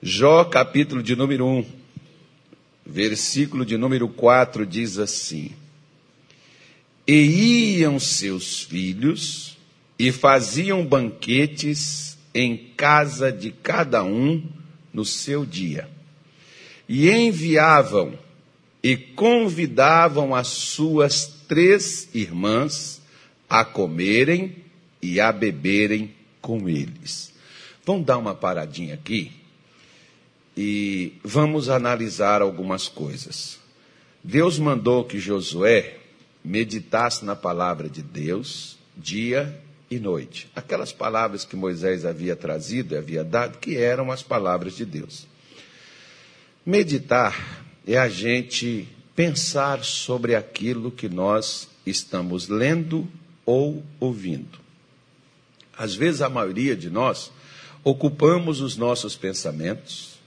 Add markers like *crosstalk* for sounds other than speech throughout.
Jó, capítulo de número 1, versículo de número 4 diz assim: E iam seus filhos e faziam banquetes em casa de cada um no seu dia, e enviavam e convidavam as suas três irmãs a comerem e a beberem com eles. Vamos dar uma paradinha aqui e vamos analisar algumas coisas. Deus mandou que Josué meditasse na palavra de Deus dia e noite. Aquelas palavras que Moisés havia trazido e havia dado, que eram as palavras de Deus. Meditar é a gente pensar sobre aquilo que nós estamos lendo ou ouvindo. Às vezes, a maioria de nós ocupamos os nossos pensamentos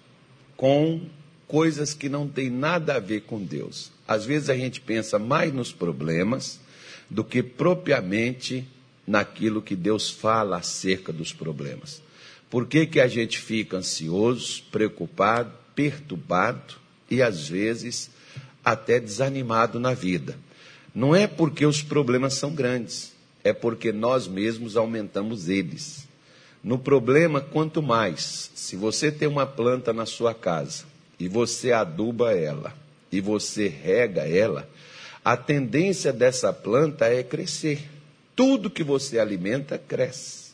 com coisas que não têm nada a ver com Deus. Às vezes, a gente pensa mais nos problemas do que propriamente naquilo que Deus fala acerca dos problemas. Por que, que a gente fica ansioso, preocupado, perturbado e às vezes até desanimado na vida? Não é porque os problemas são grandes, é porque nós mesmos aumentamos eles. No problema, quanto mais, se você tem uma planta na sua casa e você aduba ela e você rega ela, a tendência dessa planta é crescer. Tudo que você alimenta cresce,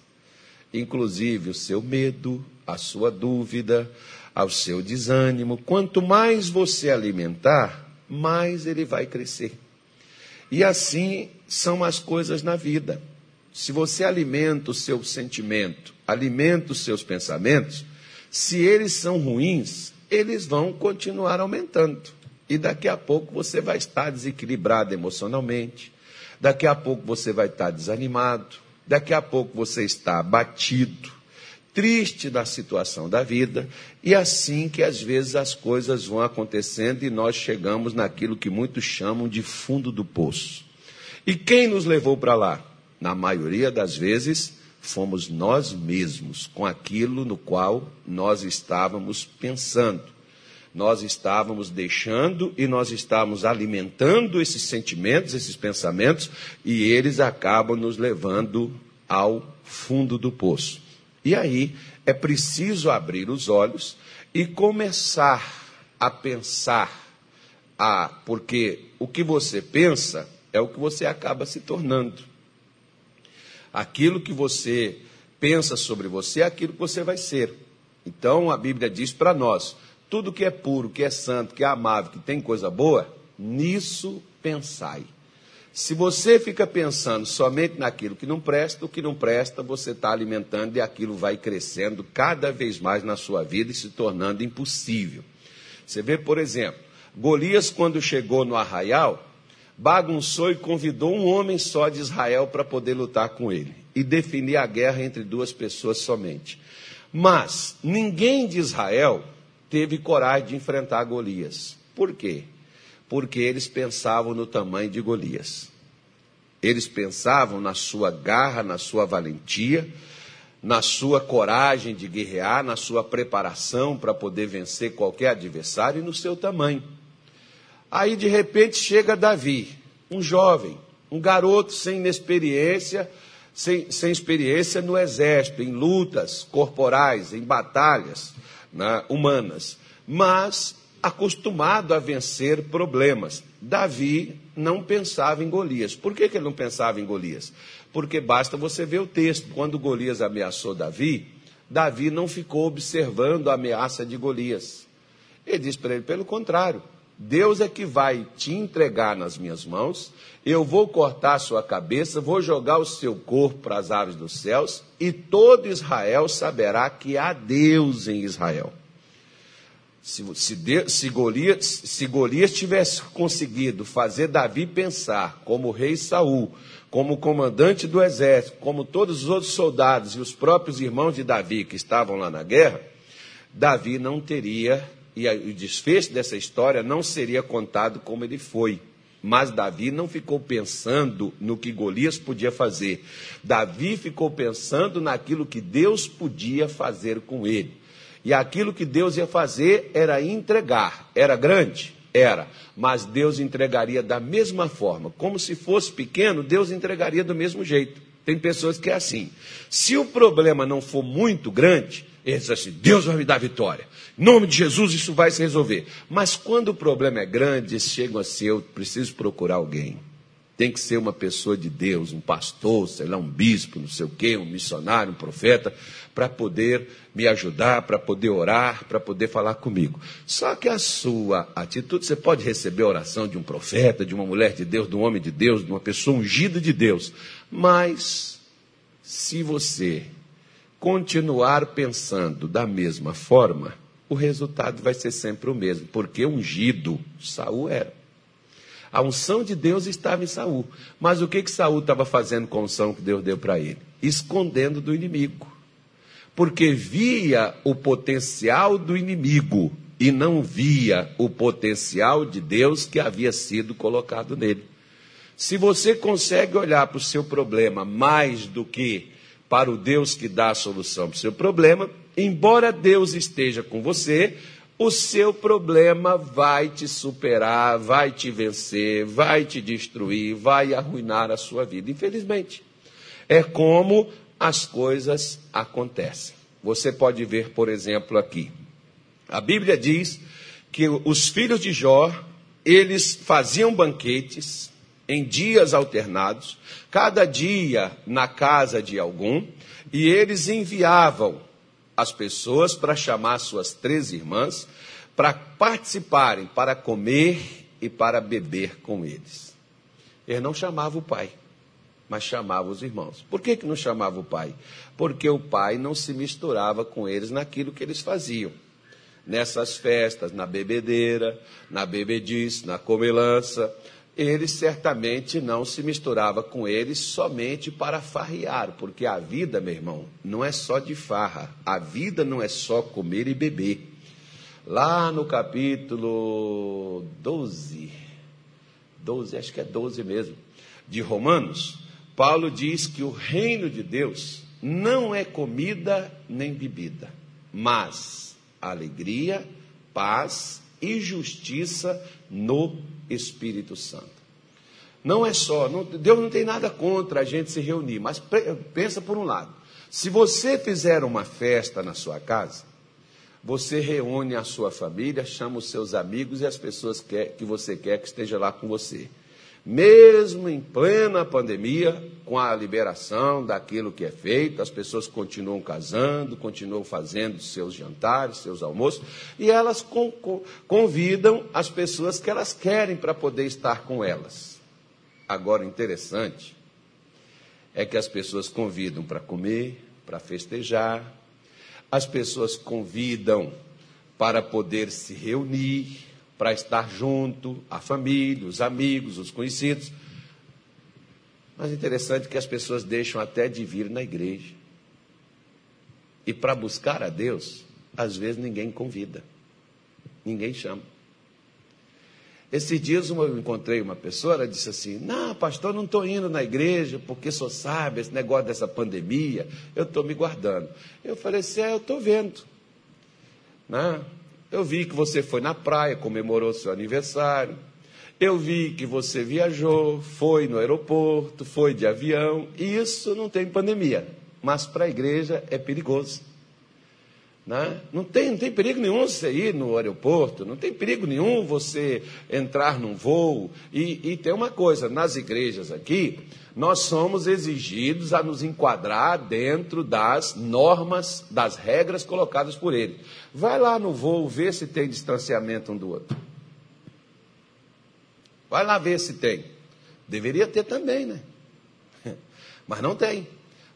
inclusive o seu medo, a sua dúvida, ao seu desânimo. Quanto mais você alimentar, mais ele vai crescer. E assim são as coisas na vida. Se você alimenta o seu sentimento, alimenta os seus pensamentos, se eles são ruins, eles vão continuar aumentando. E daqui a pouco você vai estar desequilibrado emocionalmente, daqui a pouco você vai estar desanimado, daqui a pouco você está abatido, triste da situação da vida, e assim que às vezes as coisas vão acontecendo e nós chegamos naquilo que muitos chamam de fundo do poço. E quem nos levou para lá? Na maioria das vezes, fomos nós mesmos, com aquilo no qual nós estávamos pensando. Nós estávamos deixando e nós estávamos alimentando esses sentimentos, esses pensamentos, e eles acabam nos levando ao fundo do poço. E aí é preciso abrir os olhos e começar a pensar, a, porque o que você pensa é o que você acaba se tornando. Aquilo que você pensa sobre você é aquilo que você vai ser. Então a Bíblia diz para nós: tudo que é puro, que é santo, que é amável, que tem coisa boa, nisso pensai. Se você fica pensando somente naquilo que não presta, o que não presta você está alimentando e aquilo vai crescendo cada vez mais na sua vida e se tornando impossível. Você vê, por exemplo, Golias, quando chegou no arraial, bagunçou e convidou um homem só de Israel para poder lutar com ele e definir a guerra entre duas pessoas somente. Mas ninguém de Israel teve coragem de enfrentar Golias. Por quê? Porque eles pensavam no tamanho de Golias. Eles pensavam na sua garra, na sua valentia, na sua coragem de guerrear, na sua preparação para poder vencer qualquer adversário e no seu tamanho. Aí de repente chega Davi, um jovem, um garoto sem experiência, sem, sem experiência no exército, em lutas corporais, em batalhas né, humanas, mas acostumado a vencer problemas. Davi não pensava em Golias. Por que, que ele não pensava em Golias? Porque basta você ver o texto. Quando Golias ameaçou Davi, Davi não ficou observando a ameaça de Golias. Ele disse para ele: pelo contrário, Deus é que vai te entregar nas minhas mãos, eu vou cortar a sua cabeça, vou jogar o seu corpo para as aves dos céus, e todo Israel saberá que há Deus em Israel. Se, se, se, Golias, se Golias tivesse conseguido fazer Davi pensar como o rei Saul, como comandante do exército, como todos os outros soldados e os próprios irmãos de Davi que estavam lá na guerra, Davi não teria e o desfecho dessa história não seria contado como ele foi. Mas Davi não ficou pensando no que Golias podia fazer. Davi ficou pensando naquilo que Deus podia fazer com ele. E aquilo que Deus ia fazer era entregar. Era grande? Era. Mas Deus entregaria da mesma forma. Como se fosse pequeno, Deus entregaria do mesmo jeito. Tem pessoas que é assim. Se o problema não for muito grande, eles assim: Deus vai me dar vitória. Em nome de Jesus, isso vai se resolver. Mas quando o problema é grande, eles chegam a ser: eu preciso procurar alguém. Tem que ser uma pessoa de Deus, um pastor, sei lá, um bispo, não sei o quê, um missionário, um profeta, para poder me ajudar, para poder orar, para poder falar comigo. Só que a sua atitude, você pode receber a oração de um profeta, de uma mulher de Deus, de um homem de Deus, de uma pessoa ungida de Deus. Mas, se você continuar pensando da mesma forma, o resultado vai ser sempre o mesmo, porque ungido Saul era. A unção de Deus estava em Saul. Mas o que que Saul estava fazendo com a unção que Deus deu para ele? Escondendo do inimigo. Porque via o potencial do inimigo e não via o potencial de Deus que havia sido colocado nele. Se você consegue olhar para o seu problema mais do que para o Deus que dá a solução para o seu problema, embora Deus esteja com você, o seu problema vai te superar, vai te vencer, vai te destruir, vai arruinar a sua vida. Infelizmente, é como as coisas acontecem. Você pode ver, por exemplo, aqui. A Bíblia diz que os filhos de Jó, eles faziam banquetes em dias alternados, cada dia na casa de algum, e eles enviavam as pessoas para chamar suas três irmãs para participarem, para comer e para beber com eles. Ele não chamava o pai, mas chamava os irmãos. Por que, que não chamava o pai? Porque o pai não se misturava com eles naquilo que eles faziam. Nessas festas, na bebedeira, na bebedice, na comelança, ele certamente não se misturava com eles somente para farrear, porque a vida, meu irmão, não é só de farra, a vida não é só comer e beber. Lá no capítulo 12, 12, acho que é 12 mesmo, de Romanos, Paulo diz que o reino de Deus não é comida nem bebida, mas alegria, paz e justiça no Espírito Santo. Não é só, não, Deus não tem nada contra a gente se reunir, mas pensa por um lado: se você fizer uma festa na sua casa, você reúne a sua família, chama os seus amigos e as pessoas que, que você quer que esteja lá com você. Mesmo em plena pandemia, com a liberação daquilo que é feito, as pessoas continuam casando, continuam fazendo seus jantares, seus almoços, e elas convidam as pessoas que elas querem para poder estar com elas. Agora, interessante é que as pessoas convidam para comer, para festejar, as pessoas convidam para poder se reunir, para estar junto, a família, os amigos, os conhecidos. Mas interessante que as pessoas deixam até de vir na igreja. E para buscar a Deus, às vezes ninguém convida, ninguém chama. Esses dias eu encontrei uma pessoa, ela disse assim: Não, pastor, não estou indo na igreja porque só sabe esse negócio dessa pandemia, eu estou me guardando. Eu falei assim: É, eu estou vendo. Né? Eu vi que você foi na praia, comemorou seu aniversário. Eu vi que você viajou, foi no aeroporto, foi de avião. Isso não tem pandemia, mas para a igreja é perigoso. Né? Não, tem, não tem perigo nenhum você ir no aeroporto, não tem perigo nenhum você entrar num voo. E, e tem uma coisa: nas igrejas aqui, nós somos exigidos a nos enquadrar dentro das normas, das regras colocadas por ele. Vai lá no voo ver se tem distanciamento um do outro. Vai lá ver se tem. Deveria ter também, né? *laughs* Mas não tem.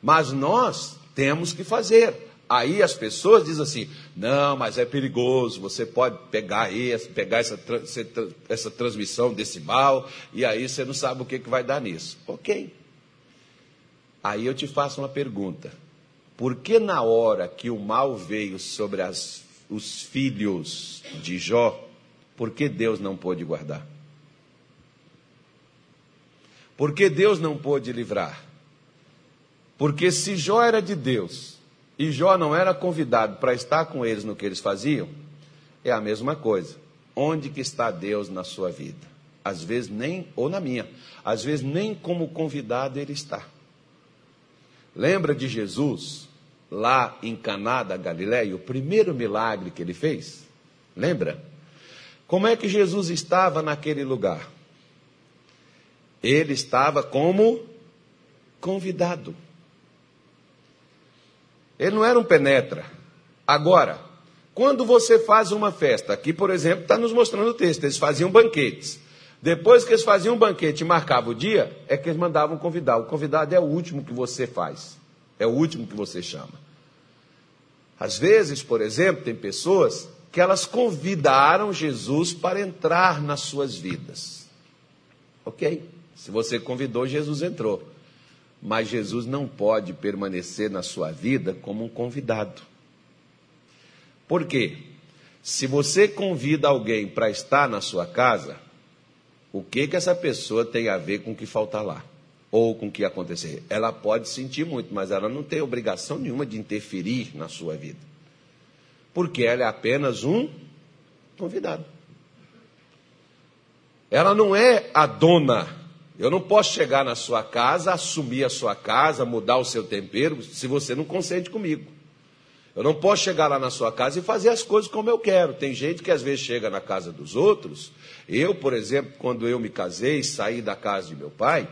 Mas nós temos que fazer. Aí as pessoas dizem assim: não, mas é perigoso, você pode pegar, esse, pegar essa, essa transmissão desse mal, e aí você não sabe o que, que vai dar nisso. Ok. Aí eu te faço uma pergunta: por que na hora que o mal veio sobre as, os filhos de Jó, por que Deus não pôde guardar? Por que Deus não pôde livrar? Porque se Jó era de Deus, e Jó não era convidado para estar com eles no que eles faziam, é a mesma coisa. Onde que está Deus na sua vida? Às vezes nem, ou na minha, às vezes nem como convidado ele está. Lembra de Jesus lá em Caná da Galiléia, o primeiro milagre que ele fez? Lembra? Como é que Jesus estava naquele lugar? Ele estava como convidado. Ele não era um penetra. Agora, quando você faz uma festa, aqui, por exemplo, está nos mostrando o texto, eles faziam banquetes. Depois que eles faziam um banquete e marcavam o dia, é que eles mandavam convidar. O convidado é o último que você faz, é o último que você chama. Às vezes, por exemplo, tem pessoas que elas convidaram Jesus para entrar nas suas vidas. Ok? Se você convidou, Jesus entrou. Mas Jesus não pode permanecer na sua vida como um convidado. Por quê? Se você convida alguém para estar na sua casa, o que que essa pessoa tem a ver com o que falta lá? Ou com o que acontecer? Ela pode sentir muito, mas ela não tem obrigação nenhuma de interferir na sua vida. Porque ela é apenas um convidado. Ela não é a dona eu não posso chegar na sua casa, assumir a sua casa, mudar o seu tempero, se você não consente comigo. Eu não posso chegar lá na sua casa e fazer as coisas como eu quero. Tem gente que às vezes chega na casa dos outros. Eu, por exemplo, quando eu me casei, saí da casa de meu pai,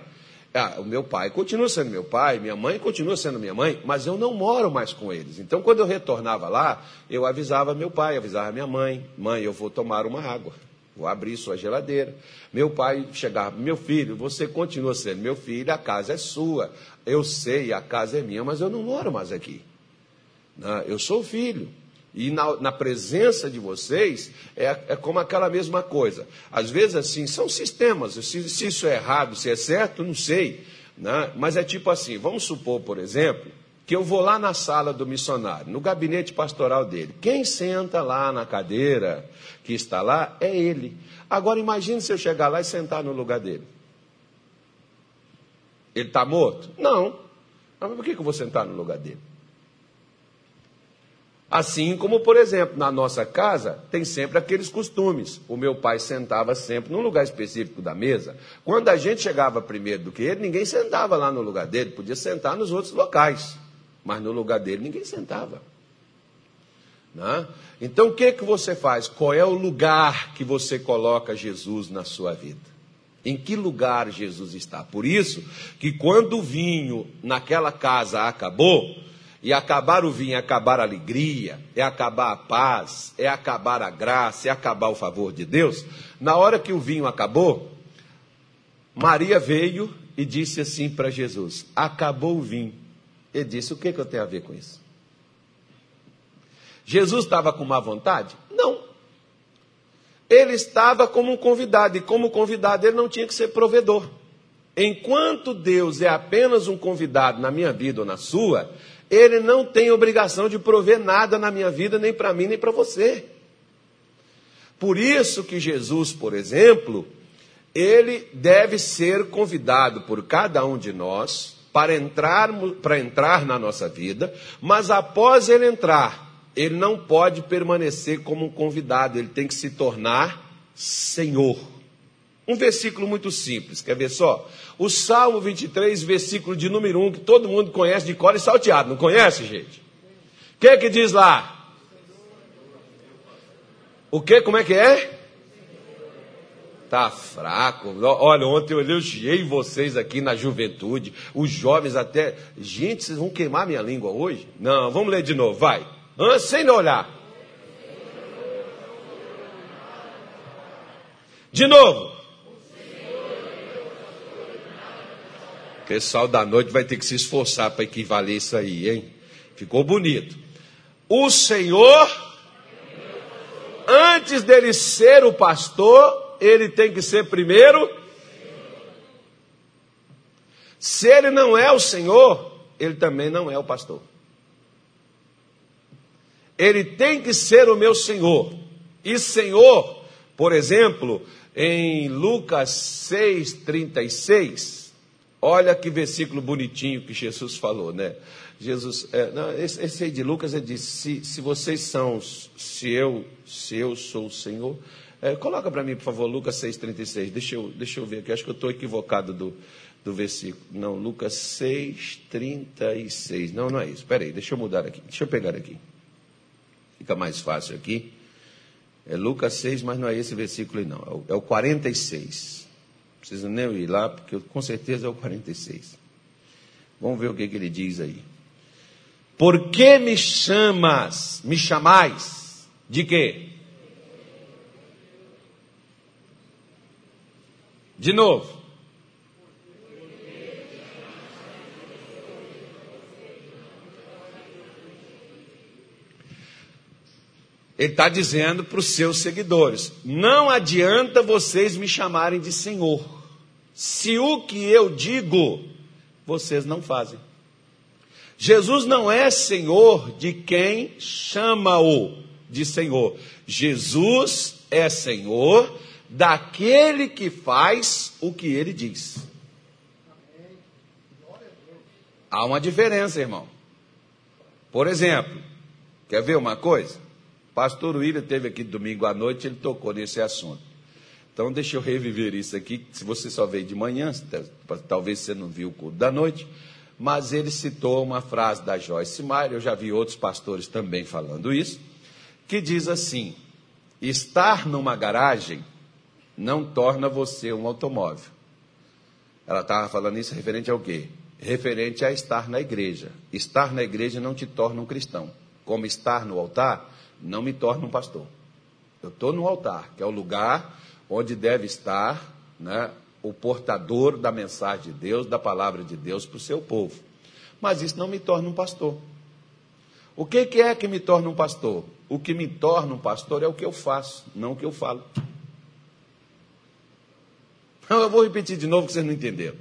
ah, o meu pai continua sendo meu pai, minha mãe continua sendo minha mãe, mas eu não moro mais com eles. Então, quando eu retornava lá, eu avisava meu pai, avisava minha mãe: mãe, eu vou tomar uma água. Vou abrir sua geladeira. Meu pai chegava, meu filho, você continua sendo meu filho, a casa é sua. Eu sei, a casa é minha, mas eu não moro mais aqui. Eu sou filho. E na, na presença de vocês é, é, como aquela mesma coisa. Às vezes, assim, são sistemas. Se, se isso é errado, se é certo, não sei. Né? Mas é tipo assim: vamos supor, por exemplo, que eu vou lá na sala do missionário, no gabinete pastoral dele. Quem senta lá na cadeira que está lá é ele. Agora imagine se eu chegar lá e sentar no lugar dele. Ele está morto? Não. Mas por que eu vou sentar no lugar dele? Assim como, por exemplo, na nossa casa, tem sempre aqueles costumes. O meu pai sentava sempre num lugar específico da mesa. Quando a gente chegava primeiro do que ele, ninguém sentava lá no lugar dele, podia sentar nos outros locais mas no lugar dele ninguém sentava. Né? Então o que, que você faz? Qual é o lugar que você coloca Jesus na sua vida? Em que lugar Jesus está? Por isso que quando o vinho naquela casa acabou, e acabar o vinho é acabar a alegria, é acabar a paz, é acabar a graça, é acabar o favor de Deus, na hora que o vinho acabou, Maria veio e disse assim para Jesus: Acabou o vinho. Ele disse: O que, que eu tenho a ver com isso? Jesus estava com má vontade? Não. Ele estava como um convidado, e como convidado ele não tinha que ser provedor. Enquanto Deus é apenas um convidado na minha vida ou na sua, ele não tem obrigação de prover nada na minha vida, nem para mim, nem para você. Por isso que Jesus, por exemplo, ele deve ser convidado por cada um de nós para entrar, para entrar na nossa vida, mas após ele entrar, ele não pode permanecer como um convidado, ele tem que se tornar Senhor. Um versículo muito simples, quer ver só? O Salmo 23, versículo de número 1, que todo mundo conhece de cor e salteado, não conhece, gente? O que que diz lá? O que? Como é que é? Tá fraco. Olha, ontem eu elogiei vocês aqui na juventude, os jovens até. Gente, vocês vão queimar minha língua hoje? Não, vamos ler de novo, vai. Sem olhar. De novo. O pessoal da noite vai ter que se esforçar para equivaler isso aí, hein? Ficou bonito. O Senhor, antes dele ser o pastor, ele tem que ser primeiro. Se ele não é o Senhor, ele também não é o pastor. Ele tem que ser o meu Senhor. E Senhor, por exemplo, em Lucas 6,36, Olha que versículo bonitinho que Jesus falou, né? Jesus, é, não, esse, esse, aí de Lucas ele disse: se, se vocês são, se eu, se eu sou o Senhor, é, coloca para mim, por favor, Lucas 6,36. Deixa eu, deixa eu ver aqui, acho que eu estou equivocado do, do versículo. Não, Lucas 6,36. Não, não é isso. Espera aí, deixa eu mudar aqui. Deixa eu pegar aqui. Fica mais fácil aqui. É Lucas 6, mas não é esse versículo não. É o, é o 46. Não precisa nem ir lá, porque com certeza é o 46. Vamos ver o que, que ele diz aí. Por que me chamas, me chamais? De quê? De novo. Ele está dizendo para os seus seguidores: não adianta vocês me chamarem de Senhor, se o que eu digo vocês não fazem. Jesus não é Senhor de quem chama-o de Senhor. Jesus é Senhor daquele que faz o que ele diz. Há uma diferença, irmão. Por exemplo, quer ver uma coisa? Pastor William teve aqui domingo à noite, ele tocou nesse assunto. Então, deixa eu reviver isso aqui. Se você só veio de manhã, talvez você não viu o culto da noite, mas ele citou uma frase da Joyce Meyer, eu já vi outros pastores também falando isso, que diz assim: estar numa garagem não torna você um automóvel. Ela estava falando isso referente ao quê? Referente a estar na igreja. Estar na igreja não te torna um cristão. Como estar no altar não me torna um pastor. Eu estou no altar, que é o lugar onde deve estar né, o portador da mensagem de Deus, da palavra de Deus para o seu povo. Mas isso não me torna um pastor. O que, que é que me torna um pastor? O que me torna um pastor é o que eu faço, não o que eu falo. Eu vou repetir de novo que vocês não entenderam.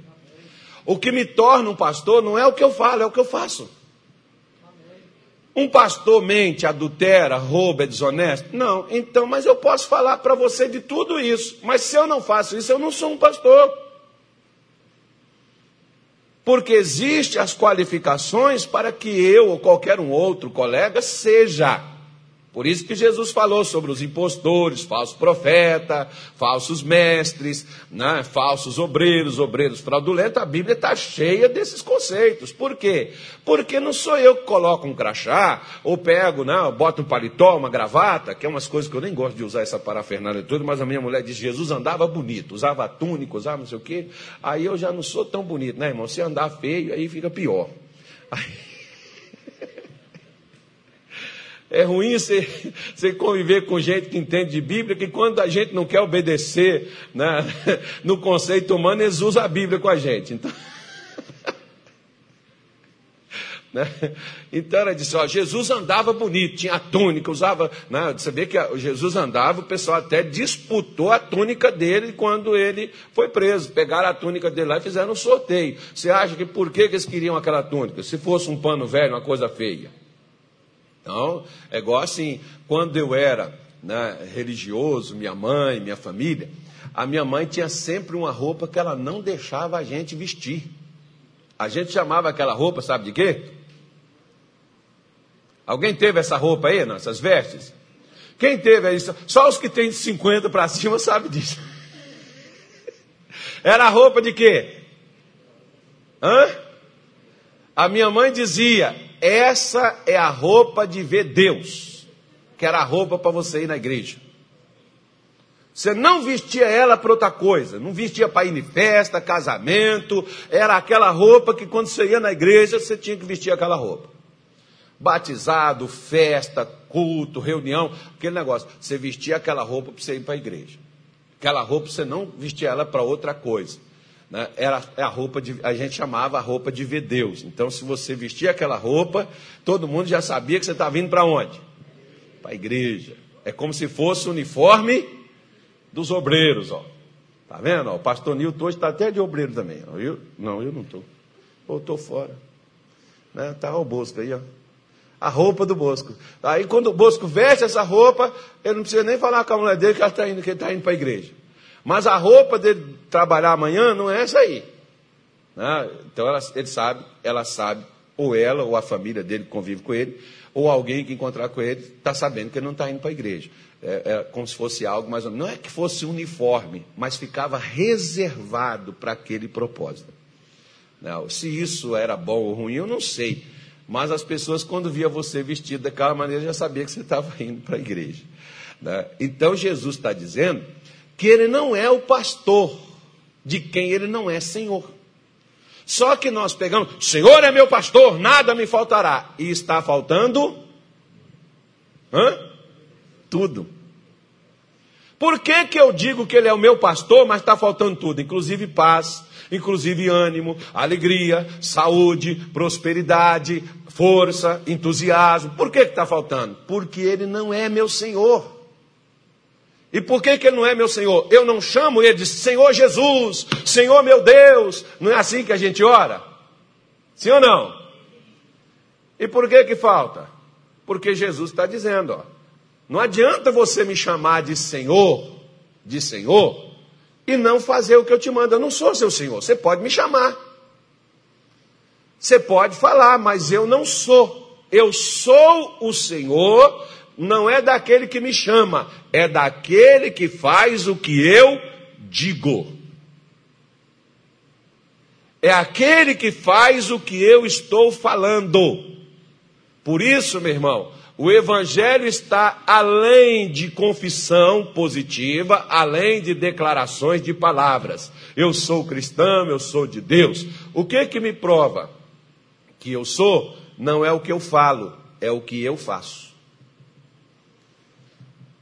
O que me torna um pastor não é o que eu falo, é o que eu faço. Um pastor mente, adultera, rouba, é desonesto? Não. Então, mas eu posso falar para você de tudo isso. Mas se eu não faço isso, eu não sou um pastor. Porque existem as qualificações para que eu ou qualquer um outro colega seja. Por isso que Jesus falou sobre os impostores, falsos profetas, falsos mestres, né, falsos obreiros, obreiros fraudulentos. A Bíblia está cheia desses conceitos. Por quê? Porque não sou eu que coloco um crachá, ou pego, né, boto um paletó, uma gravata, que é umas coisas que eu nem gosto de usar essa parafernália toda, mas a minha mulher diz: Jesus andava bonito, usava túnica, usava não sei o quê. Aí eu já não sou tão bonito, né, irmão? Se andar feio, aí fica pior. Aí... É ruim você, você conviver com gente que entende de Bíblia, que quando a gente não quer obedecer né, *laughs* no conceito humano, eles usam a Bíblia com a gente. Então, *laughs* né? então ela disse: ó, Jesus andava bonito, tinha túnica, usava. Né, você vê que Jesus andava, o pessoal até disputou a túnica dele quando ele foi preso. Pegaram a túnica dele lá e fizeram um sorteio. Você acha que por que, que eles queriam aquela túnica? Se fosse um pano velho, uma coisa feia. Então, é igual assim, quando eu era né, religioso, minha mãe, minha família, a minha mãe tinha sempre uma roupa que ela não deixava a gente vestir. A gente chamava aquela roupa, sabe de quê? Alguém teve essa roupa aí, essas vestes? Quem teve isso? Só os que têm de 50 para cima *laughs* sabem disso. Era a roupa de quê? Hã? A minha mãe dizia: essa é a roupa de ver Deus, que era a roupa para você ir na igreja. Você não vestia ela para outra coisa, não vestia para ir em festa, casamento, era aquela roupa que quando você ia na igreja você tinha que vestir aquela roupa. Batizado, festa, culto, reunião, aquele negócio. Você vestia aquela roupa para você ir para a igreja. Aquela roupa você não vestia ela para outra coisa né, era a roupa de, a gente chamava a roupa de ver Deus. Então, se você vestia aquela roupa, todo mundo já sabia que você estava vindo para onde? Para a igreja. É como se fosse o uniforme dos obreiros, ó. Tá vendo? Ó, o pastor Nilton hoje está até de obreiro também. Eu, não, eu não estou. Ou estou fora. Né? Tá o Bosco aí, ó. A roupa do Bosco. Aí quando o Bosco veste essa roupa, ele não precisa nem falar com a mulher dele que ele está indo, que ele está indo para a igreja. Mas a roupa dele trabalhar amanhã não é essa aí. Né? Então ela, ele sabe, ela sabe, ou ela, ou a família dele que convive com ele, ou alguém que encontrar com ele, está sabendo que ele não está indo para a igreja. É, é, como se fosse algo mais ou menos. Não é que fosse uniforme, mas ficava reservado para aquele propósito. Não, se isso era bom ou ruim, eu não sei. Mas as pessoas, quando via você vestido daquela maneira, já sabia que você estava indo para a igreja. Né? Então Jesus está dizendo que ele não é o pastor de quem ele não é senhor. Só que nós pegamos, Senhor é meu pastor, nada me faltará. E está faltando hã? tudo. Por que, que eu digo que ele é o meu pastor, mas está faltando tudo? Inclusive paz, inclusive ânimo, alegria, saúde, prosperidade, força, entusiasmo. Por que está faltando? Porque ele não é meu Senhor. E por que, que ele não é meu Senhor? Eu não chamo ele de Senhor Jesus, Senhor meu Deus. Não é assim que a gente ora? Sim ou não? E por que que falta? Porque Jesus está dizendo, ó, não adianta você me chamar de Senhor, de Senhor, e não fazer o que eu te mando. Eu não sou seu Senhor. Você pode me chamar. Você pode falar, mas eu não sou. Eu sou o Senhor não é daquele que me chama, é daquele que faz o que eu digo. É aquele que faz o que eu estou falando. Por isso, meu irmão, o Evangelho está além de confissão positiva, além de declarações de palavras. Eu sou cristão, eu sou de Deus. O que que me prova que eu sou? Não é o que eu falo, é o que eu faço.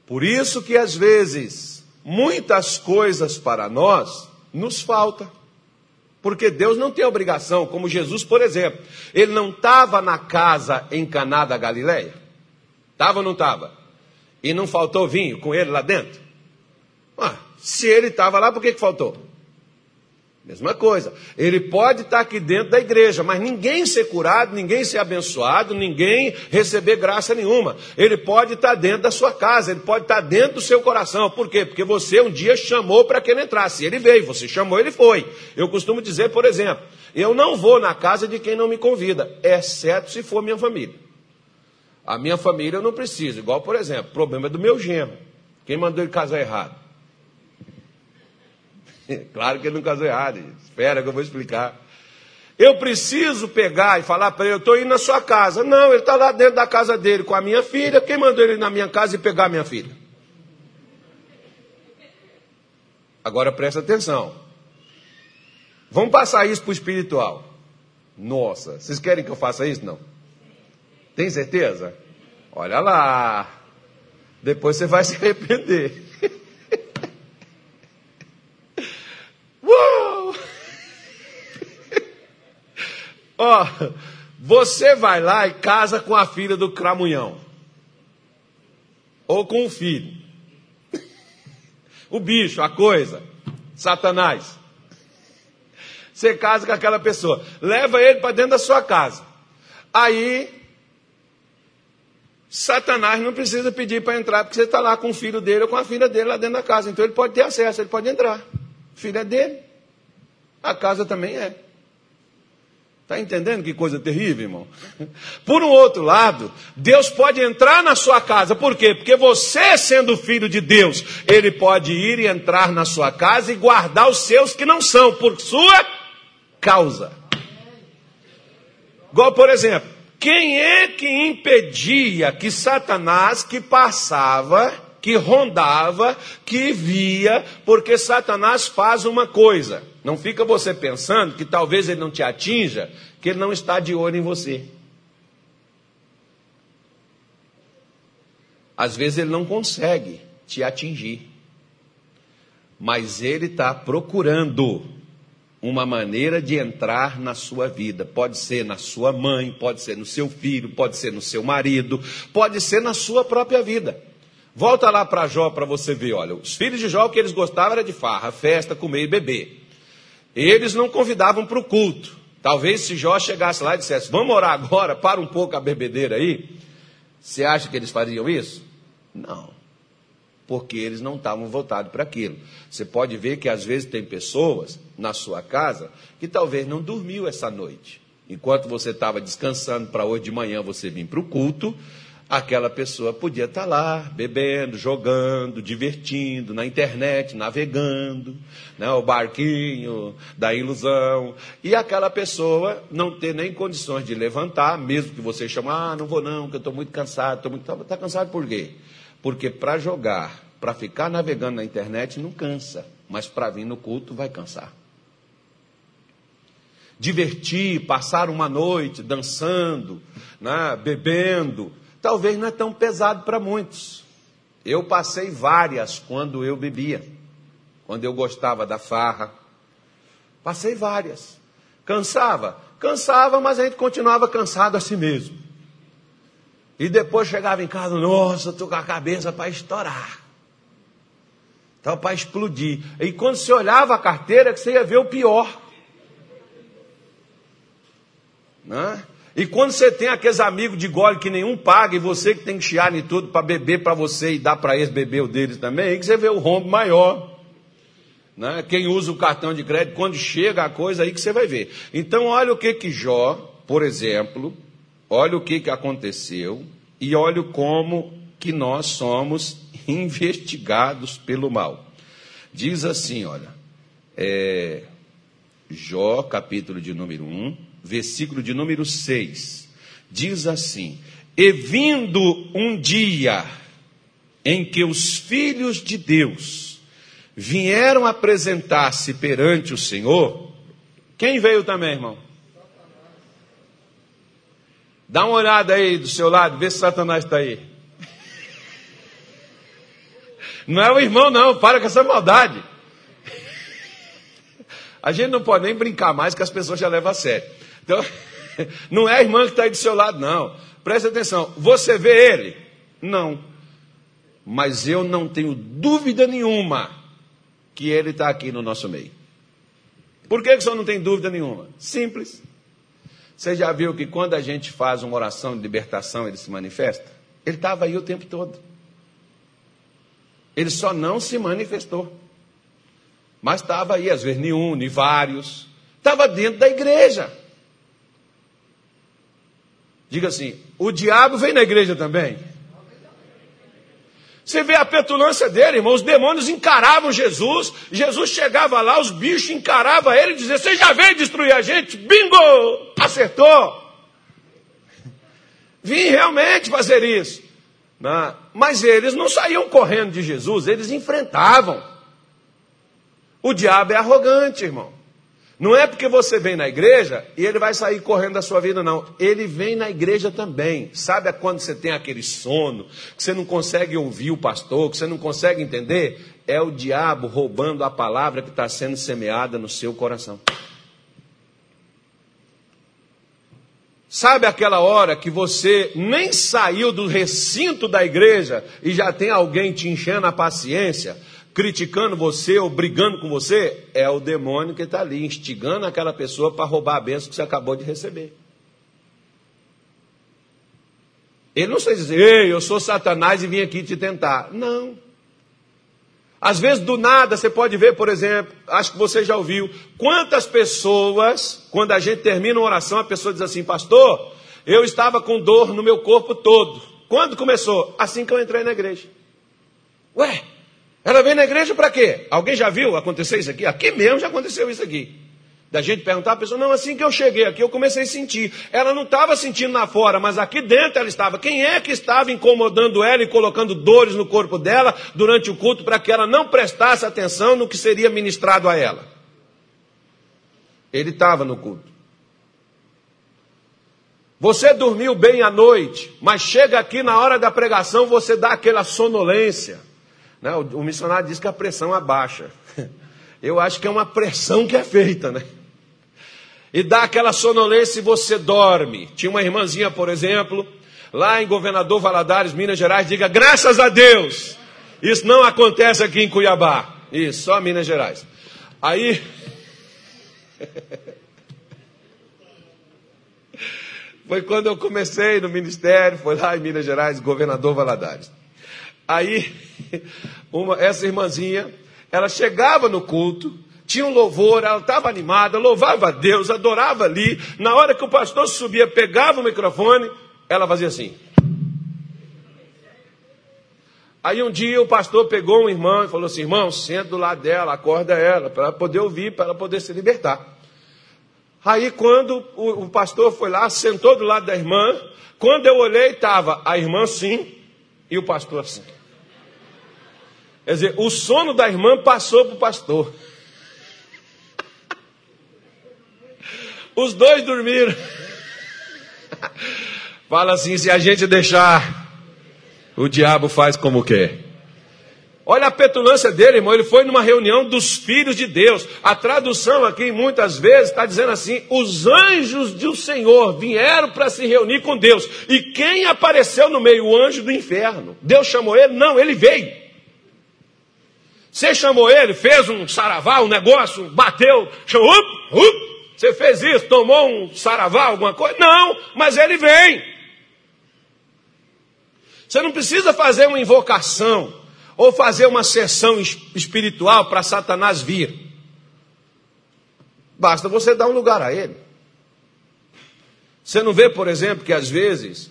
Por isso que às vezes muitas coisas para nós nos faltam. Porque Deus não tem obrigação, como Jesus, por exemplo, ele não estava na casa em Caná da Galileia? Estava ou não estava? E não faltou vinho com ele lá dentro? Ah, se ele estava lá, por que, que faltou? Mesma coisa. Ele pode estar aqui dentro da igreja, mas ninguém ser curado, ninguém ser abençoado, ninguém receber graça nenhuma. Ele pode estar dentro da sua casa, ele pode estar dentro do seu coração. Por quê? Porque você um dia chamou para que ele entrasse. Ele veio, você chamou, ele foi. Eu costumo dizer, por exemplo, eu não vou na casa de quem não me convida, exceto se for minha família. A minha família eu não preciso. Igual, por exemplo, problema é do meu genro. Quem mandou ele casar errado? *laughs* claro que ele não casou errado. Espera que eu vou explicar. Eu preciso pegar e falar para ele, eu estou indo na sua casa. Não, ele está lá dentro da casa dele com a minha filha. Quem mandou ele ir na minha casa e pegar a minha filha? Agora presta atenção. Vamos passar isso para o espiritual. Nossa, vocês querem que eu faça isso? Não. Tem certeza? Olha lá. Depois você vai *laughs* se arrepender. *laughs* Ó, oh, você vai lá e casa com a filha do cramunhão. Ou com o filho. *laughs* O bicho, a coisa. Satanás. Você casa com aquela pessoa. Leva ele para dentro da sua casa. Aí, Satanás não precisa pedir para entrar, porque você está lá com o filho dele ou com a filha dele lá dentro da casa. Então ele pode ter acesso, ele pode entrar. Filha é dele. A casa também é. Está entendendo que coisa terrível, irmão? Por um outro lado, Deus pode entrar na sua casa, por quê? Porque você, sendo filho de Deus, Ele pode ir e entrar na sua casa e guardar os seus que não são, por sua causa. Igual, por exemplo, quem é que impedia que Satanás, que passava, que rondava, que via, porque Satanás faz uma coisa não fica você pensando que talvez ele não te atinja, que ele não está de olho em você. Às vezes ele não consegue te atingir, mas ele está procurando uma maneira de entrar na sua vida. Pode ser na sua mãe, pode ser no seu filho, pode ser no seu marido, pode ser na sua própria vida. Volta lá para Jó para você ver, olha, os filhos de Jó o que eles gostavam era de farra, festa, comer e beber. Eles não convidavam para o culto. Talvez se Jó chegasse lá e dissesse: Vamos orar agora, para um pouco a bebedeira aí. Você acha que eles fariam isso? Não. porque eles não estavam voltados para aquilo. Você pode ver que às vezes tem pessoas na sua casa que talvez não dormiu essa noite. Enquanto você estava descansando para hoje de manhã você vir para o culto, aquela pessoa podia estar tá lá bebendo, jogando, divertindo, na internet, navegando, né, o barquinho da ilusão, e aquela pessoa não ter nem condições de levantar, mesmo que você chame, ah, não vou não, que eu estou muito cansado, estou muito... Está cansado por quê? Porque para jogar, para ficar navegando na internet não cansa, mas para vir no culto vai cansar. Divertir, passar uma noite dançando, né, bebendo, talvez não é tão pesado para muitos. Eu passei várias quando eu bebia, quando eu gostava da farra. Passei várias. Cansava? Cansava, mas a gente continuava cansado assim mesmo. E depois chegava em casa, nossa, estou com a cabeça para estourar. Estava para explodir. E quando você olhava a carteira, que você ia ver o pior. Né? E quando você tem aqueles amigos de gole que nenhum paga, e você que tem que chiar em tudo para beber para você e dar para eles beber o deles também, aí que você vê o rombo maior. Né? Quem usa o cartão de crédito, quando chega a coisa, aí que você vai ver. Então, olha o que que Jó, por exemplo, olha o que que aconteceu e olha como que nós somos *laughs* investigados pelo mal. Diz assim, olha, é, Jó, capítulo de número 1, versículo de número 6, diz assim: E vindo um dia em que os filhos de Deus vieram apresentar-se perante o Senhor, quem veio também, irmão? Dá uma olhada aí do seu lado, vê se Satanás está aí. Não é o irmão, não, para com essa maldade. A gente não pode nem brincar mais que as pessoas já levam a sério. Então, *laughs* não é a irmã que está aí do seu lado, não. Preste atenção. Você vê ele? Não. Mas eu não tenho dúvida nenhuma que ele está aqui no nosso meio. Por que, que o senhor não tem dúvida nenhuma? Simples. Você já viu que quando a gente faz uma oração de libertação, ele se manifesta? Ele estava aí o tempo todo. Ele só não se manifestou. Mas estava aí, às vezes, nenhum, nem vários. Estava dentro da igreja. Diga assim: o diabo vem na igreja também. Você vê a petulância dele, irmão. Os demônios encaravam Jesus. Jesus chegava lá, os bichos encaravam ele e diziam: Você já veio destruir a gente? Bingo! Acertou! Vim realmente fazer isso. Né? Mas eles não saíam correndo de Jesus, eles enfrentavam. O diabo é arrogante, irmão. Não é porque você vem na igreja e ele vai sair correndo da sua vida, não. Ele vem na igreja também. Sabe quando você tem aquele sono, que você não consegue ouvir o pastor, que você não consegue entender? É o diabo roubando a palavra que está sendo semeada no seu coração. Sabe aquela hora que você nem saiu do recinto da igreja e já tem alguém te enchendo a paciência? Criticando você ou brigando com você, é o demônio que está ali, instigando aquela pessoa para roubar a bênção que você acabou de receber. Ele não sei dizer, ei, eu sou Satanás e vim aqui te tentar. Não. Às vezes, do nada, você pode ver, por exemplo, acho que você já ouviu, quantas pessoas, quando a gente termina uma oração, a pessoa diz assim, pastor, eu estava com dor no meu corpo todo. Quando começou? Assim que eu entrei na igreja. Ué, ela vem na igreja para quê? Alguém já viu acontecer isso aqui? Aqui mesmo já aconteceu isso aqui. Da gente perguntar a pessoa, não, assim que eu cheguei aqui, eu comecei a sentir. Ela não estava sentindo lá fora, mas aqui dentro ela estava. Quem é que estava incomodando ela e colocando dores no corpo dela durante o culto para que ela não prestasse atenção no que seria ministrado a ela? Ele estava no culto. Você dormiu bem à noite, mas chega aqui na hora da pregação, você dá aquela sonolência. Né? O, o missionário diz que a pressão abaixa. *laughs* Eu acho que é uma pressão que é feita, né? E dá aquela sonolência e você dorme. Tinha uma irmãzinha, por exemplo, lá em Governador Valadares, Minas Gerais, diga graças a Deus. Isso não acontece aqui em Cuiabá. Isso, só Minas Gerais. Aí. *laughs* foi quando eu comecei no ministério, foi lá em Minas Gerais, Governador Valadares. Aí *laughs* uma, essa irmãzinha, ela chegava no culto, tinha um louvor, ela estava animada, louvava a Deus, adorava ali. Na hora que o pastor subia, pegava o microfone, ela fazia assim. Aí um dia o pastor pegou um irmão e falou assim: irmão, senta do lado dela, acorda ela, para poder ouvir, para ela poder se libertar. Aí quando o, o, pastor foi lá, sentou do lado da irmã, quando eu olhei, estava a irmã sim e o pastor assim. Quer dizer, o sono da irmã passou para o pastor. Os dois dormiram. Fala assim: se a gente deixar o diabo faz como quer. Olha a petulância dele, irmão. Ele foi numa reunião dos filhos de Deus. A tradução aqui, muitas vezes, está dizendo assim: os anjos do Senhor vieram para se reunir com Deus. E quem apareceu no meio? O anjo do inferno. Deus chamou ele? Não, ele veio. Você chamou ele, fez um saravá, um negócio, bateu, chamou, up, up. Você fez isso, tomou um saravá, alguma coisa? Não, mas ele vem. Você não precisa fazer uma invocação ou fazer uma sessão espiritual para Satanás vir. Basta você dar um lugar a ele. Você não vê, por exemplo, que às vezes.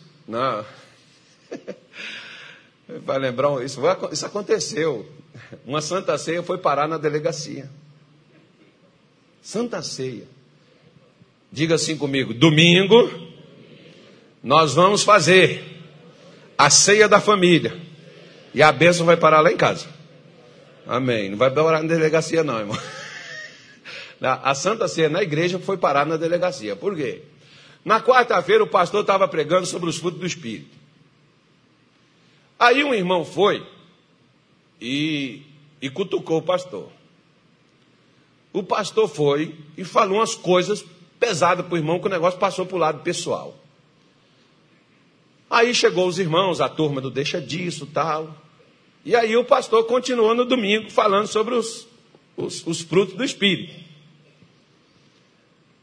*laughs* Vai lembrar, isso, isso aconteceu. *laughs* Uma santa ceia foi parar na delegacia. Santa ceia. Diga assim comigo: domingo, nós vamos fazer a ceia da família. E a bênção vai parar lá em casa. Amém. Não vai parar na delegacia, não, irmão. *laughs* A Santa Ceia na igreja foi parar na delegacia. Por quê? Na quarta-feira o pastor estava pregando sobre os frutos do Espírito. Aí um irmão foi e, e cutucou o pastor. O pastor foi e falou umas coisas pesadas para o irmão que o negócio passou para o lado pessoal. Aí chegou os irmãos, a turma do deixa disso, tal. E aí o pastor continuou no domingo falando sobre os, os, os frutos do Espírito.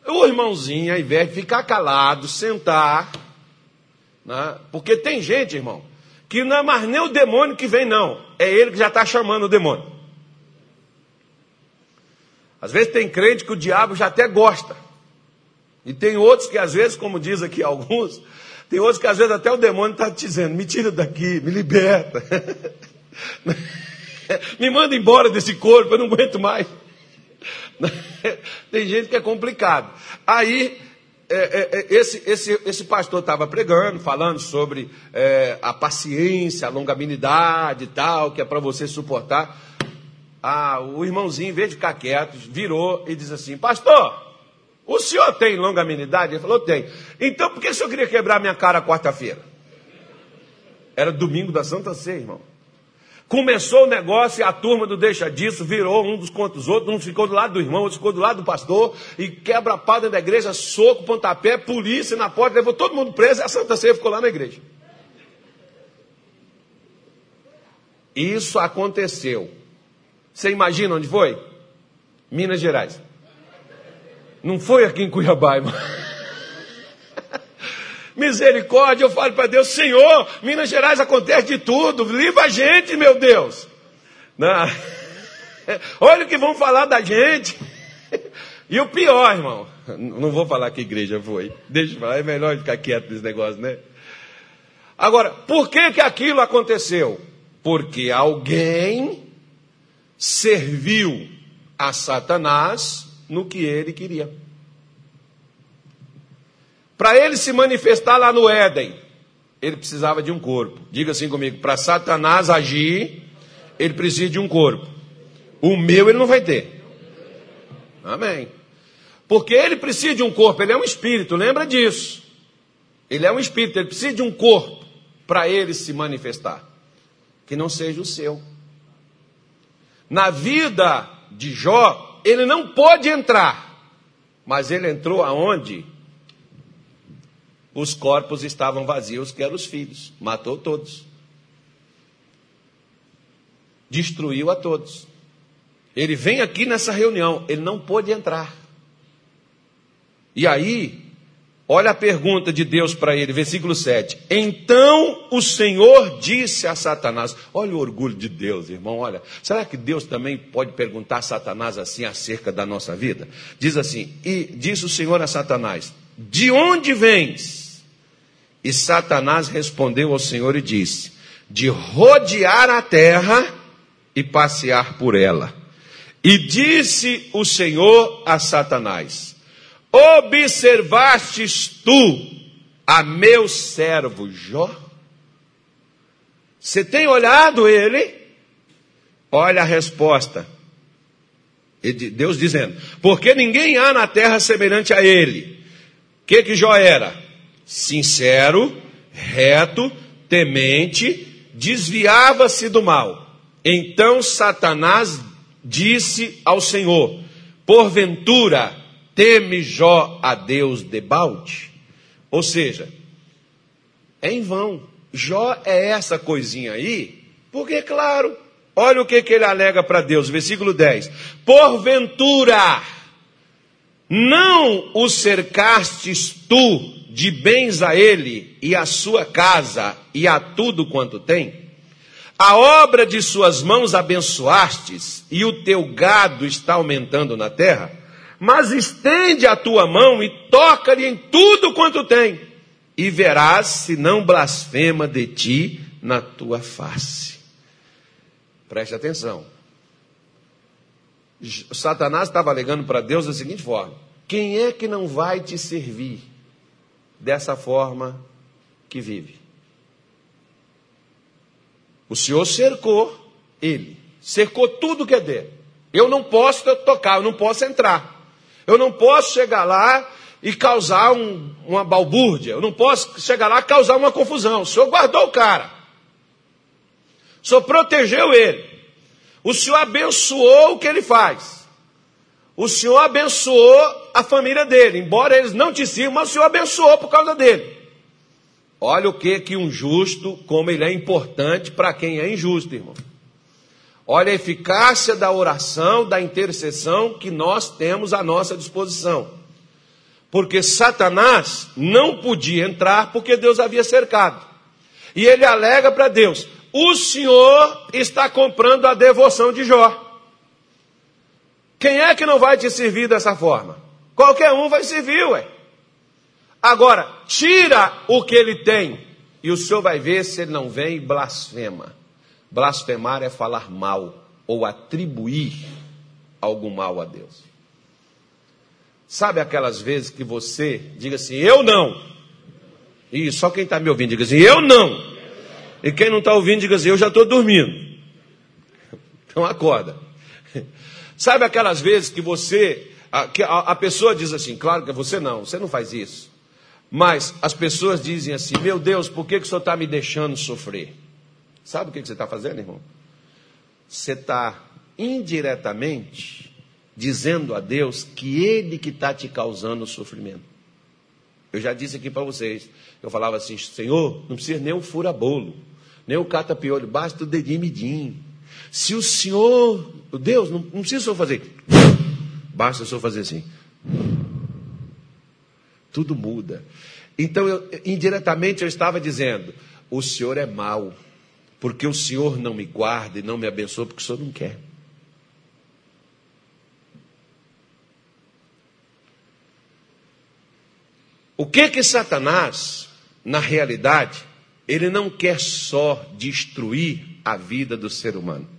O irmãozinho, ao invés de ficar calado, sentar, né? porque tem gente, irmão, que não é mais nem o demônio que vem, não. É ele que já está chamando o demônio. Às vezes tem crente que o diabo já até gosta. E tem outros que, às vezes, como diz aqui alguns, tem outros que às vezes até o demônio está te dizendo: me tira daqui, me liberta. *laughs* me manda embora desse corpo, eu não aguento mais. *laughs* Tem gente que é complicado. Aí, é, é, é esse, esse, esse pastor estava pregando, falando sobre é, a paciência, a longanimidade e tal, que é para você suportar. Ah, o irmãozinho, em vez de ficar quieto, virou e diz assim: Pastor, o senhor tem longanimidade? Ele falou: tem. Então por que o senhor queria quebrar minha cara quarta-feira? Era domingo da Santa Ceia, irmão. Começou o negócio e a turma do deixa disso virou um dos contra os outros. Um ficou do lado do irmão, outro ficou do lado do pastor. E quebra a da igreja, soco, pontapé, polícia na porta, levou todo mundo preso e a Santa Ceia ficou lá na igreja. Isso aconteceu. Você imagina onde foi? Minas Gerais. Não foi aqui em Cuiabá, irmão. Misericórdia, eu falo para Deus, Senhor, Minas Gerais acontece de tudo, livra a gente, meu Deus. Não. *laughs* Olha o que vão falar da gente. E o pior, irmão, não vou falar que igreja foi, deixa eu falar, é melhor ficar quieto nesse negócio, né? Agora, por que que aquilo aconteceu? Porque alguém serviu a Satanás no que ele queria. Para ele se manifestar lá no Éden, ele precisava de um corpo. Diga assim comigo: para Satanás agir, ele precisa de um corpo. O meu ele não vai ter. Amém. Porque ele precisa de um corpo, ele é um espírito, lembra disso. Ele é um espírito, ele precisa de um corpo para ele se manifestar. Que não seja o seu. Na vida de Jó, ele não pôde entrar, mas ele entrou aonde? Os corpos estavam vazios, que eram os filhos. Matou todos. Destruiu a todos. Ele vem aqui nessa reunião, ele não pôde entrar. E aí, Olha a pergunta de Deus para ele, versículo 7. Então o Senhor disse a Satanás: Olha o orgulho de Deus, irmão. Olha, será que Deus também pode perguntar a Satanás assim acerca da nossa vida? Diz assim: E disse o Senhor a Satanás: De onde vens? E Satanás respondeu ao Senhor e disse: De rodear a terra e passear por ela. E disse o Senhor a Satanás: Observastes tu a meu servo Jó? Você tem olhado ele? Olha a resposta. Deus dizendo: Porque ninguém há na terra semelhante a ele. O que, que Jó era? Sincero, reto, temente, desviava-se do mal. Então Satanás disse ao Senhor: Porventura, Teme Jó a Deus debalde? Ou seja, é em vão. Jó é essa coisinha aí, porque, claro, olha o que, que ele alega para Deus, versículo 10: Porventura, não o cercastes tu de bens a ele e a sua casa e a tudo quanto tem? A obra de suas mãos abençoastes e o teu gado está aumentando na terra? mas estende a tua mão e toca-lhe em tudo quanto tem, e verás se não blasfema de ti na tua face. Preste atenção. Satanás estava alegando para Deus da seguinte forma: quem é que não vai te servir dessa forma que vive? O Senhor cercou ele, cercou tudo que é dele. Eu não posso tocar, eu não posso entrar. Eu não posso chegar lá e causar um, uma balbúrdia. Eu não posso chegar lá e causar uma confusão. O Senhor guardou o cara. O Senhor protegeu ele. O Senhor abençoou o que ele faz. O Senhor abençoou a família dele. Embora eles não te sirvam, mas o Senhor abençoou por causa dele. Olha o que que um justo, como ele é importante para quem é injusto, irmão. Olha a eficácia da oração, da intercessão que nós temos à nossa disposição. Porque Satanás não podia entrar porque Deus havia cercado. E ele alega para Deus: o Senhor está comprando a devoção de Jó. Quem é que não vai te servir dessa forma? Qualquer um vai servir, ué. Agora, tira o que ele tem, e o Senhor vai ver se ele não vem e blasfema. Blasfemar é falar mal ou atribuir algum mal a Deus. Sabe aquelas vezes que você diga assim, eu não. E só quem está me ouvindo diga assim, eu não. E quem não está ouvindo diga assim, eu já estou dormindo. *laughs* Então acorda. Sabe aquelas vezes que você, a, que a, a pessoa diz assim, claro que você não, você não faz isso. Mas as pessoas dizem assim, meu Deus, por que, que o senhor está me deixando sofrer? Sabe o que você está fazendo, irmão? Você está indiretamente dizendo a Deus que Ele que está te causando o sofrimento. Eu já disse aqui para vocês, eu falava assim, Senhor, não precisa nem o fura-bolo, nem o cata-piolho, basta o dedinho midinho. Se o Senhor, Deus, não, não precisa só fazer, basta só fazer assim. Tudo muda. Então, eu, indiretamente eu estava dizendo, o Senhor é mau porque o Senhor não me guarda e não me abençoa, porque o Senhor não quer. O que que Satanás, na realidade, ele não quer só destruir a vida do ser humano.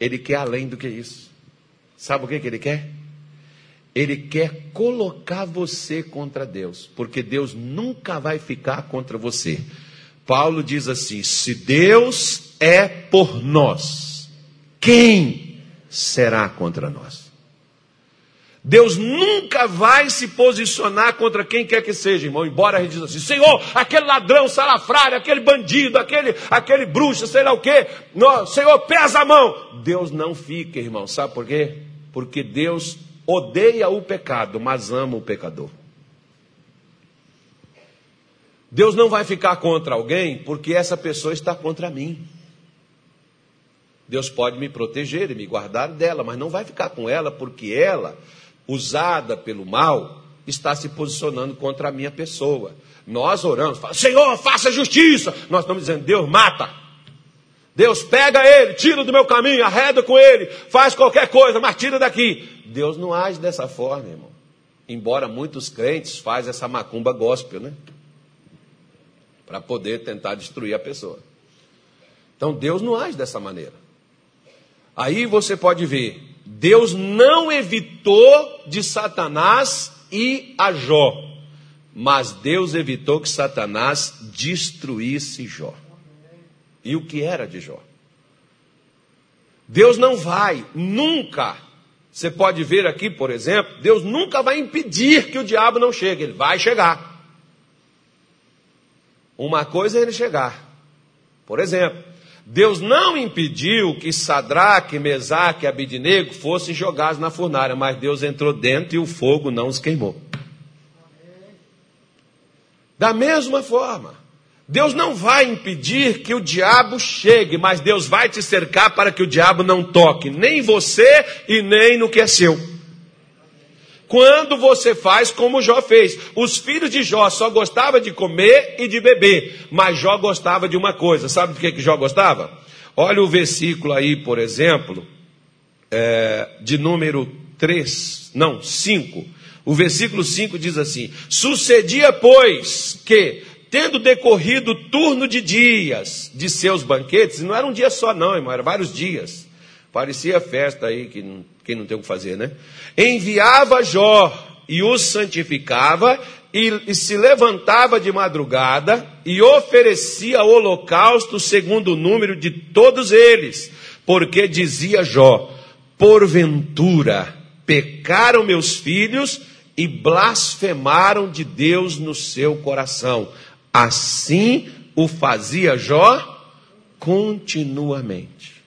Ele quer além do que isso. Sabe o que, que ele quer? Ele quer colocar você contra Deus, porque Deus nunca vai ficar contra você. Paulo diz assim: se Deus é por nós, quem será contra nós? Deus nunca vai se posicionar contra quem quer que seja, irmão. Embora a gente diz assim, Senhor, aquele ladrão salafrário, aquele bandido, aquele, aquele bruxo, sei lá o quê. No, Senhor, pesa a mão. Deus não fica, irmão. Sabe por quê? Porque Deus odeia o pecado, mas ama o pecador. Deus não vai ficar contra alguém porque essa pessoa está contra mim. Deus pode me proteger e me guardar dela, mas não vai ficar com ela porque ela, usada pelo mal, está se posicionando contra a minha pessoa. Nós oramos, Senhor, faça justiça. Nós estamos dizendo, Deus mata. Deus pega ele, tira do meu caminho, arreda com ele, faz qualquer coisa, mas tira daqui. Deus não age dessa forma, irmão. Embora muitos crentes fazem essa macumba gospel, né? Para poder tentar destruir a pessoa. Então Deus não age dessa maneira. Aí você pode ver, Deus não evitou de Satanás ir a Jó, mas Deus evitou que Satanás destruísse Jó. E o que era de Jó? Deus não vai nunca. Você pode ver aqui, por exemplo, Deus nunca vai impedir que o diabo não chegue, ele vai chegar. Uma coisa é ele chegar. Por exemplo, Deus não impediu que Sadraque, Mesaque e Abidinego fossem jogados na fornalha, mas Deus entrou dentro e o fogo não os queimou. Da mesma forma, Deus não vai impedir que o diabo chegue, mas Deus vai te cercar para que o diabo não toque nem você e nem no que é seu quando você faz como Jó fez. Os filhos de Jó só gostavam de comer e de beber, mas Jó gostava de uma coisa. Sabe do que, que Jó gostava? Olha o versículo aí, por exemplo, é, de número 3, não, 5. O versículo 5 diz assim: Sucedia, pois, que, tendo decorrido turno de dias de seus banquetes, não era um dia só, não, irmão, era vários dias. Parecia festa aí que quem não tem o que fazer, né? Enviava Jó e os santificava e, e, se levantava de madrugada e oferecia holocausto segundo o número de todos eles, porque dizia Jó: porventura pecaram meus filhos e blasfemaram de Deus no seu coração. Assim o fazia Jó continuamente.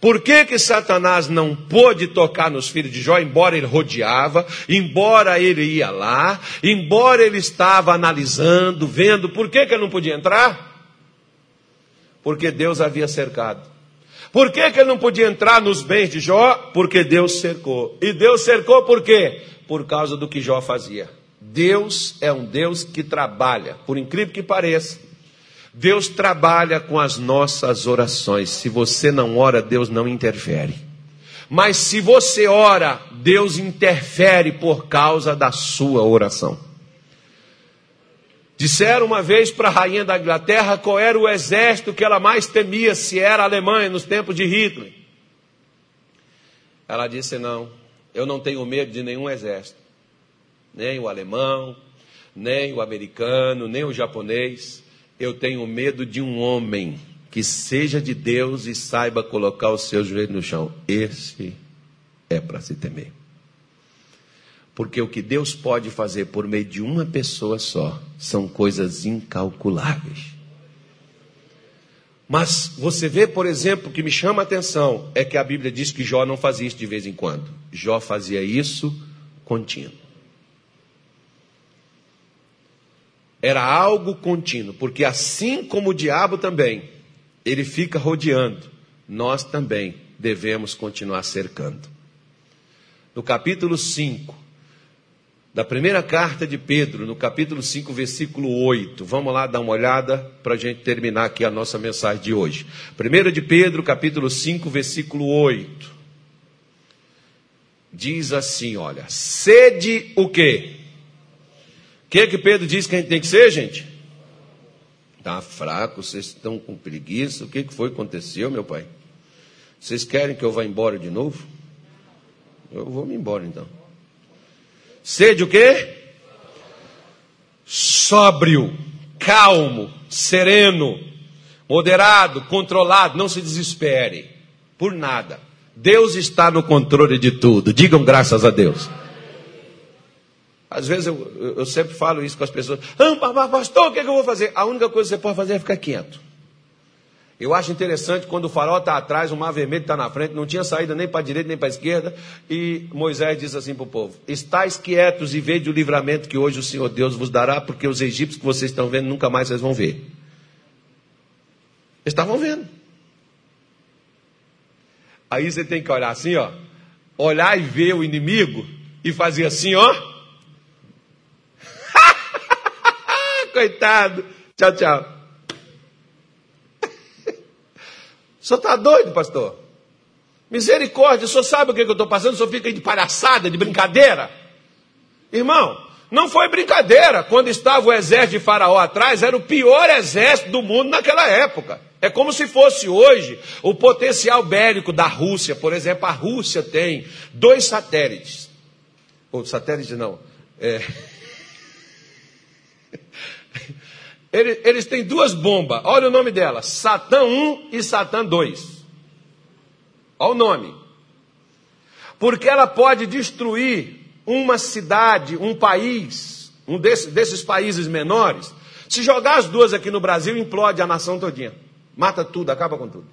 Por que, que Satanás não pôde tocar nos filhos de Jó, embora ele rodeava, embora ele ia lá, embora ele estava analisando, vendo, por que, que ele não podia entrar? Porque Deus havia cercado. Por que, que ele não podia entrar nos bens de Jó? Porque Deus cercou. E Deus cercou por quê? Por causa do que Jó fazia. Deus é um Deus que trabalha, por incrível que pareça. Deus trabalha com as nossas orações. Se você não ora, Deus não interfere. Mas se você ora, Deus interfere por causa da sua oração. Disseram uma vez para a rainha da Inglaterra qual era o exército que ela mais temia, se era a Alemanha nos tempos de Hitler. Ela disse: Não, eu não tenho medo de nenhum exército, nem o alemão, nem o americano, nem o japonês eu tenho medo de um homem que seja de Deus e saiba colocar os seus joelhos no chão. Esse é para se temer. Porque o que Deus pode fazer por meio de uma pessoa só são coisas incalculáveis. Mas você vê, por exemplo, o que me chama a atenção é que a Bíblia diz que Jó não fazia isso de vez em quando. Jó fazia isso contínuo. Era algo contínuo, porque assim como o diabo também, ele fica rodeando, nós também devemos continuar cercando. No capítulo 5, da primeira carta de Pedro, no capítulo 5, versículo 8. Vamos lá dar uma olhada para a gente terminar aqui a nossa mensagem de hoje. 1 de Pedro, capítulo 5, versículo 8. Diz assim: olha, sede o quê? Que que Pedro diz que a gente tem que ser, gente? Está fraco, vocês estão com preguiça. O que, que foi que aconteceu, meu pai? Vocês querem que eu vá embora de novo? Eu vou me embora então. Sede o quê? Sóbrio, calmo, sereno, moderado, controlado, não se desespere por nada. Deus está no controle de tudo. Digam graças a Deus. Às vezes eu, eu sempre falo isso com as pessoas. Ah, pastor, o que, é que eu vou fazer? A única coisa que você pode fazer é ficar quieto. Eu acho interessante quando o farol está atrás, o mar vermelho está na frente, não tinha saída nem para a direita nem para a esquerda, e Moisés diz assim para o povo: Estais quietos e vede o livramento que hoje o Senhor Deus vos dará, porque os egípcios que vocês estão vendo nunca mais vocês vão ver. Eles estavam vendo. Aí você tem que olhar assim, ó, olhar e ver o inimigo e fazer assim, ó coitado. Tchau, tchau. *laughs* O senhor está doido, pastor? Misericórdia, o senhor sabe o que, eu estou passando? O senhor fica de palhaçada, de brincadeira? Irmão, não foi brincadeira. Quando estava o exército de Faraó atrás, era o pior exército do mundo naquela época. É como se fosse hoje o potencial bélico da Rússia. Por exemplo, a Rússia tem dois satélites. Ou satélite não. É... *laughs* Eles, eles têm duas bombas. Olha o nome delas: Satã 1 e Satã 2. Olha o nome. Porque ela pode destruir uma cidade, um país, um desses, desses países menores. Se jogar as duas aqui no Brasil, implode a nação todinha. Mata tudo, acaba com tudo.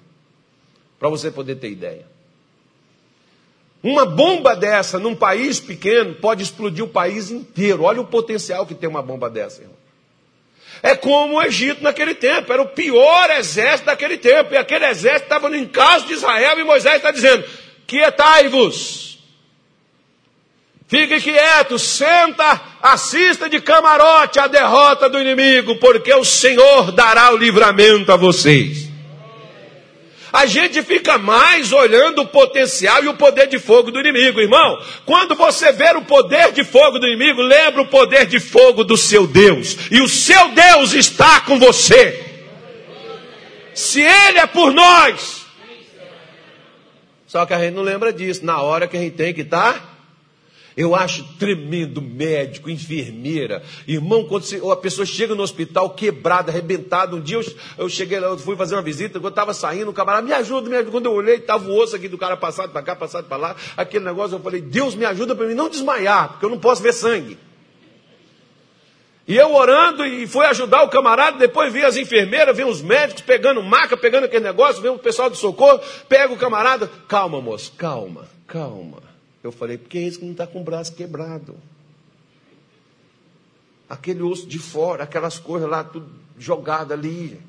Para você poder ter ideia. Uma bomba dessa num país pequeno pode explodir o país inteiro. Olha o potencial que tem uma bomba dessa, irmão. É como o Egito naquele tempo, era o pior exército daquele tempo, e aquele exército estava no encaso de Israel, e Moisés está dizendo: Quietai-vos, fique quieto, senta, assista de camarote a derrota do inimigo, porque o Senhor dará o livramento a vocês. A gente fica mais olhando o potencial e o poder de fogo do inimigo, irmão. Quando você ver o poder de fogo do inimigo, lembra o poder de fogo do seu Deus. E o seu Deus está com você. Se ele é por nós. Só que a gente não lembra disso na hora que a gente tem que estar tá eu acho tremendo médico, enfermeira. Irmão, quando a pessoa chega no hospital quebrada, arrebentada. Um dia eu, eu cheguei lá, eu fui fazer uma visita, eu estava saindo, o camarada, me ajuda, me ajuda. Quando eu olhei, estava o osso aqui do cara passado para cá, passado para lá. Aquele negócio, eu falei, Deus me ajuda para mim não desmaiar, porque eu não posso ver sangue. E eu orando e fui ajudar o camarada, depois vi as enfermeiras, vi os médicos pegando maca, pegando aquele negócio, vi o pessoal do socorro, pega o camarada. Calma, moço, calma, calma. Eu falei, porque esse que não está com o braço quebrado. Aquele osso de fora, aquelas coisas lá, tudo jogado ali.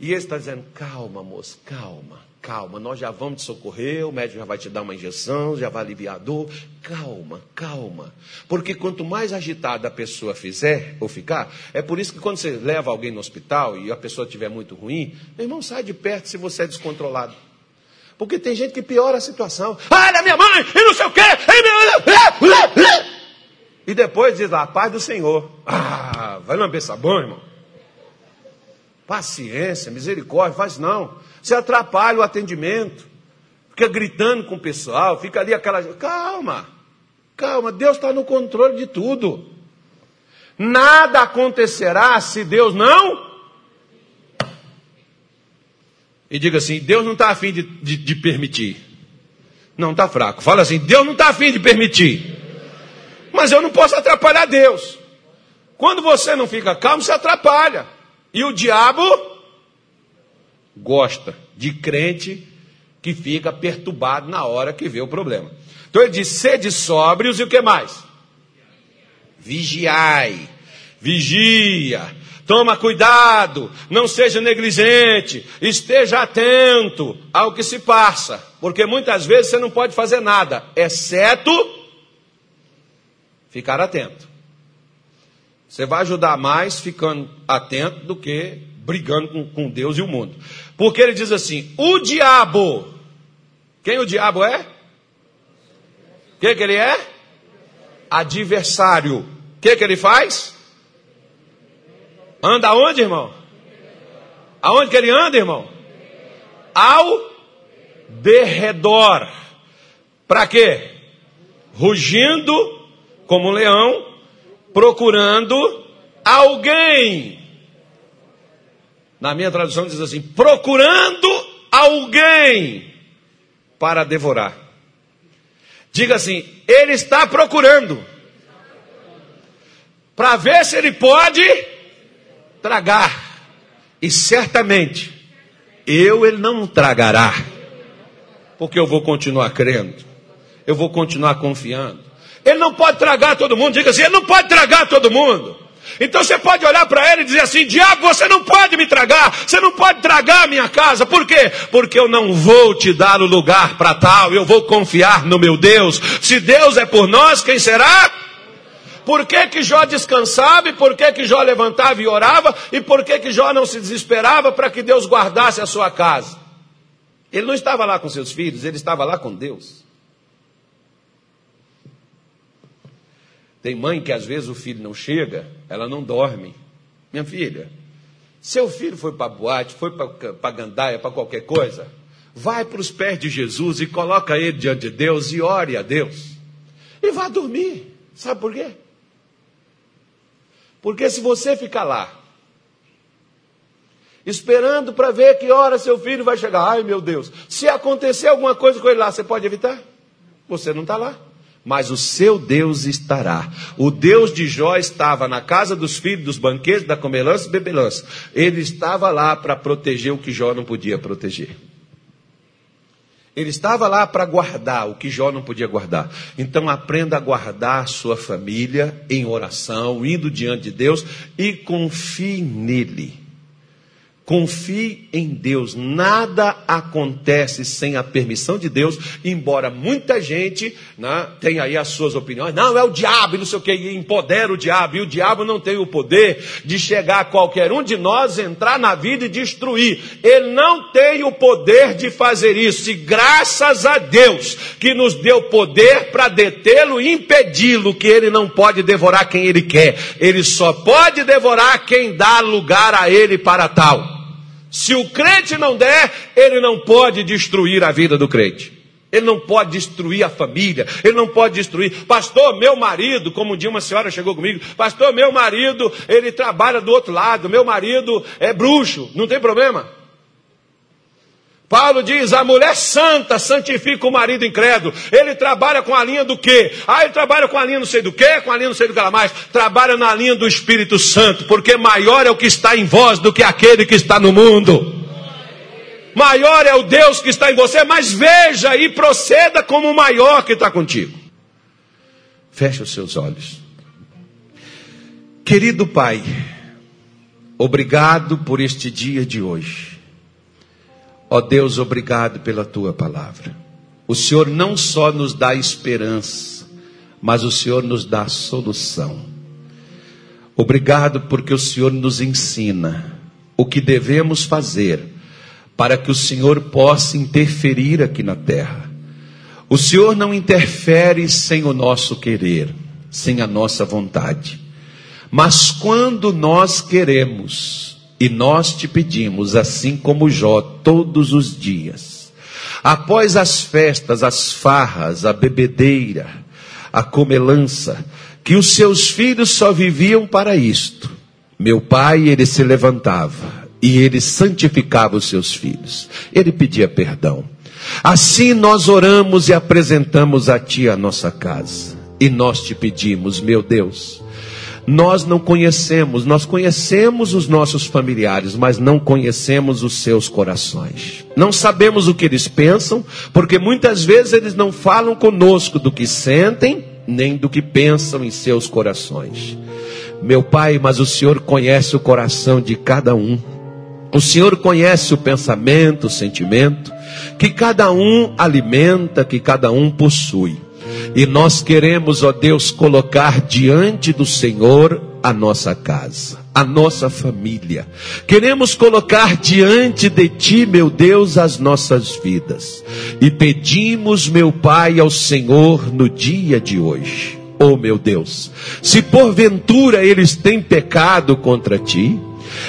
E ele está dizendo, calma, moço, calma, calma, nós já vamos te socorrer, o médico já vai te dar uma injeção, já vai aliviar a dor. Calma, calma. Porque quanto mais agitada a pessoa fizer ou ficar, é por isso que quando você leva alguém no hospital e a pessoa estiver muito ruim, meu irmão, sai de perto se você é descontrolado. Porque tem gente que piora a situação. Olha minha mãe, e não sei o quê. E depois diz lá, a paz do Senhor. Ah, vai lamber sabão, irmão. Paciência, misericórdia, faz não. Você atrapalha o atendimento. Fica gritando com o pessoal, fica ali aquela. Calma, calma, Deus está no controle de tudo. Nada acontecerá se Deus não e diga assim: Deus não está afim de, de, de permitir. Não, está fraco. Fala assim: Deus não está afim de permitir. Mas eu não posso atrapalhar Deus. Quando você não fica calmo, você atrapalha. E o diabo gosta de crente que fica perturbado na hora que vê o problema. Então ele diz: sede sóbrios e o que mais? Vigiai. Vigia Toma cuidado, não seja negligente, esteja atento ao que se passa, porque muitas vezes você não pode fazer nada, exceto ficar atento. Você vai ajudar mais ficando atento do que brigando com, Deus e o mundo. Porque ele diz assim: o diabo, quem o diabo é? O que, que ele é? Adversário. O que, que ele faz? Anda aonde, irmão? Aonde que ele anda, irmão? Ao derredor. Para quê? Rugindo como um leão, procurando alguém. Na minha tradução diz assim: procurando alguém para devorar. Diga assim: ele está procurando para ver se ele pode tragar. E certamente eu ele não tragará. Porque eu vou continuar crendo. Eu vou continuar confiando. Ele não pode tragar todo mundo. Diga assim, ele não pode tragar todo mundo. Então você pode olhar para ele e dizer assim: Diabo, você não pode me tragar, você não pode tragar a minha casa, por quê? Porque eu não vou te dar o lugar para tal, eu vou confiar no meu Deus. Se Deus é por nós, quem será? Por que, que Jó descansava e por que, que Jó levantava e orava e por que, que Jó não se desesperava para que Deus guardasse a sua casa? Ele não estava lá com seus filhos, ele estava lá com Deus. Tem mãe que às vezes o filho não chega, ela não dorme. Minha filha, seu filho foi para boate, foi para gandaia, para qualquer coisa, vai para os pés de Jesus e coloca ele diante de Deus e ore a Deus. E vá dormir. Sabe por quê? Porque se você ficar lá, esperando para ver que hora seu filho vai chegar, ai meu Deus, se acontecer alguma coisa com ele lá, você pode evitar? Você não está lá mas o seu Deus estará. O Deus de Jó estava na casa dos filhos, dos banquetes, da comelança e bebelança. Ele estava lá para proteger o que Jó não podia proteger. Ele estava lá para guardar o que Jó não podia guardar. Então aprenda a guardar sua família em oração, indo diante de Deus e confie nele. Confie em Deus, nada acontece sem a permissão de Deus, embora muita gente né, tenha aí as suas opiniões, não, é o diabo não sei o que, e empodera o diabo, e o diabo não tem o poder de chegar a qualquer um de nós, entrar na vida e destruir, ele não tem o poder de fazer isso, e graças a Deus que nos deu poder para detê-lo e impedi-lo, que ele não pode devorar quem ele quer, ele só pode devorar quem dá lugar a ele para tal. Se o crente não der, ele não pode destruir a vida do crente. Ele não pode destruir a família, ele não pode destruir. Pastor, meu marido, como um dia uma senhora chegou comigo, pastor, meu marido, ele trabalha do outro lado, meu marido é bruxo, não tem problema. Paulo diz: a mulher santa santifica o marido incrédulo. Ele trabalha com a linha do quê? Ah, ele trabalha com a linha não sei do quê, com a linha não sei do que ela mais. Trabalha na linha do Espírito Santo, porque maior é o que está em vós do que aquele que está no mundo. Maior é o Deus que está em você, mas veja e proceda como o maior que está contigo. Feche os seus olhos. Querido Pai, obrigado por este dia de hoje. Ó Deus, obrigado pela tua palavra. O Senhor não só nos dá esperança, mas o Senhor nos dá solução. Obrigado porque o Senhor nos ensina o que devemos fazer para que o Senhor possa interferir aqui na terra. O Senhor não interfere sem o nosso querer, sem a nossa vontade. Mas quando nós queremos, e nós te pedimos, assim como Jó, todos os dias, após as festas, as farras, a bebedeira, a comelança, que os seus filhos só viviam para isto. Meu pai, ele se levantava e ele santificava os seus filhos. Ele pedia perdão. Assim nós oramos e apresentamos a ti a nossa casa. E nós te pedimos, meu Deus, nós não conhecemos, nós conhecemos os nossos familiares, mas não conhecemos os seus corações. Não sabemos o que eles pensam, porque muitas vezes eles não falam conosco do que sentem, nem do que pensam em seus corações. Meu Pai, mas o Senhor conhece o coração de cada um. O Senhor conhece o pensamento, o sentimento, que cada um alimenta, que cada um possui. E nós queremos, ó Deus, colocar diante do Senhor a nossa casa, a nossa família. Queremos colocar diante de Ti, meu Deus, as nossas vidas. E pedimos, meu Pai, ao Senhor no dia de hoje. Oh, meu Deus, se porventura eles têm pecado contra Ti,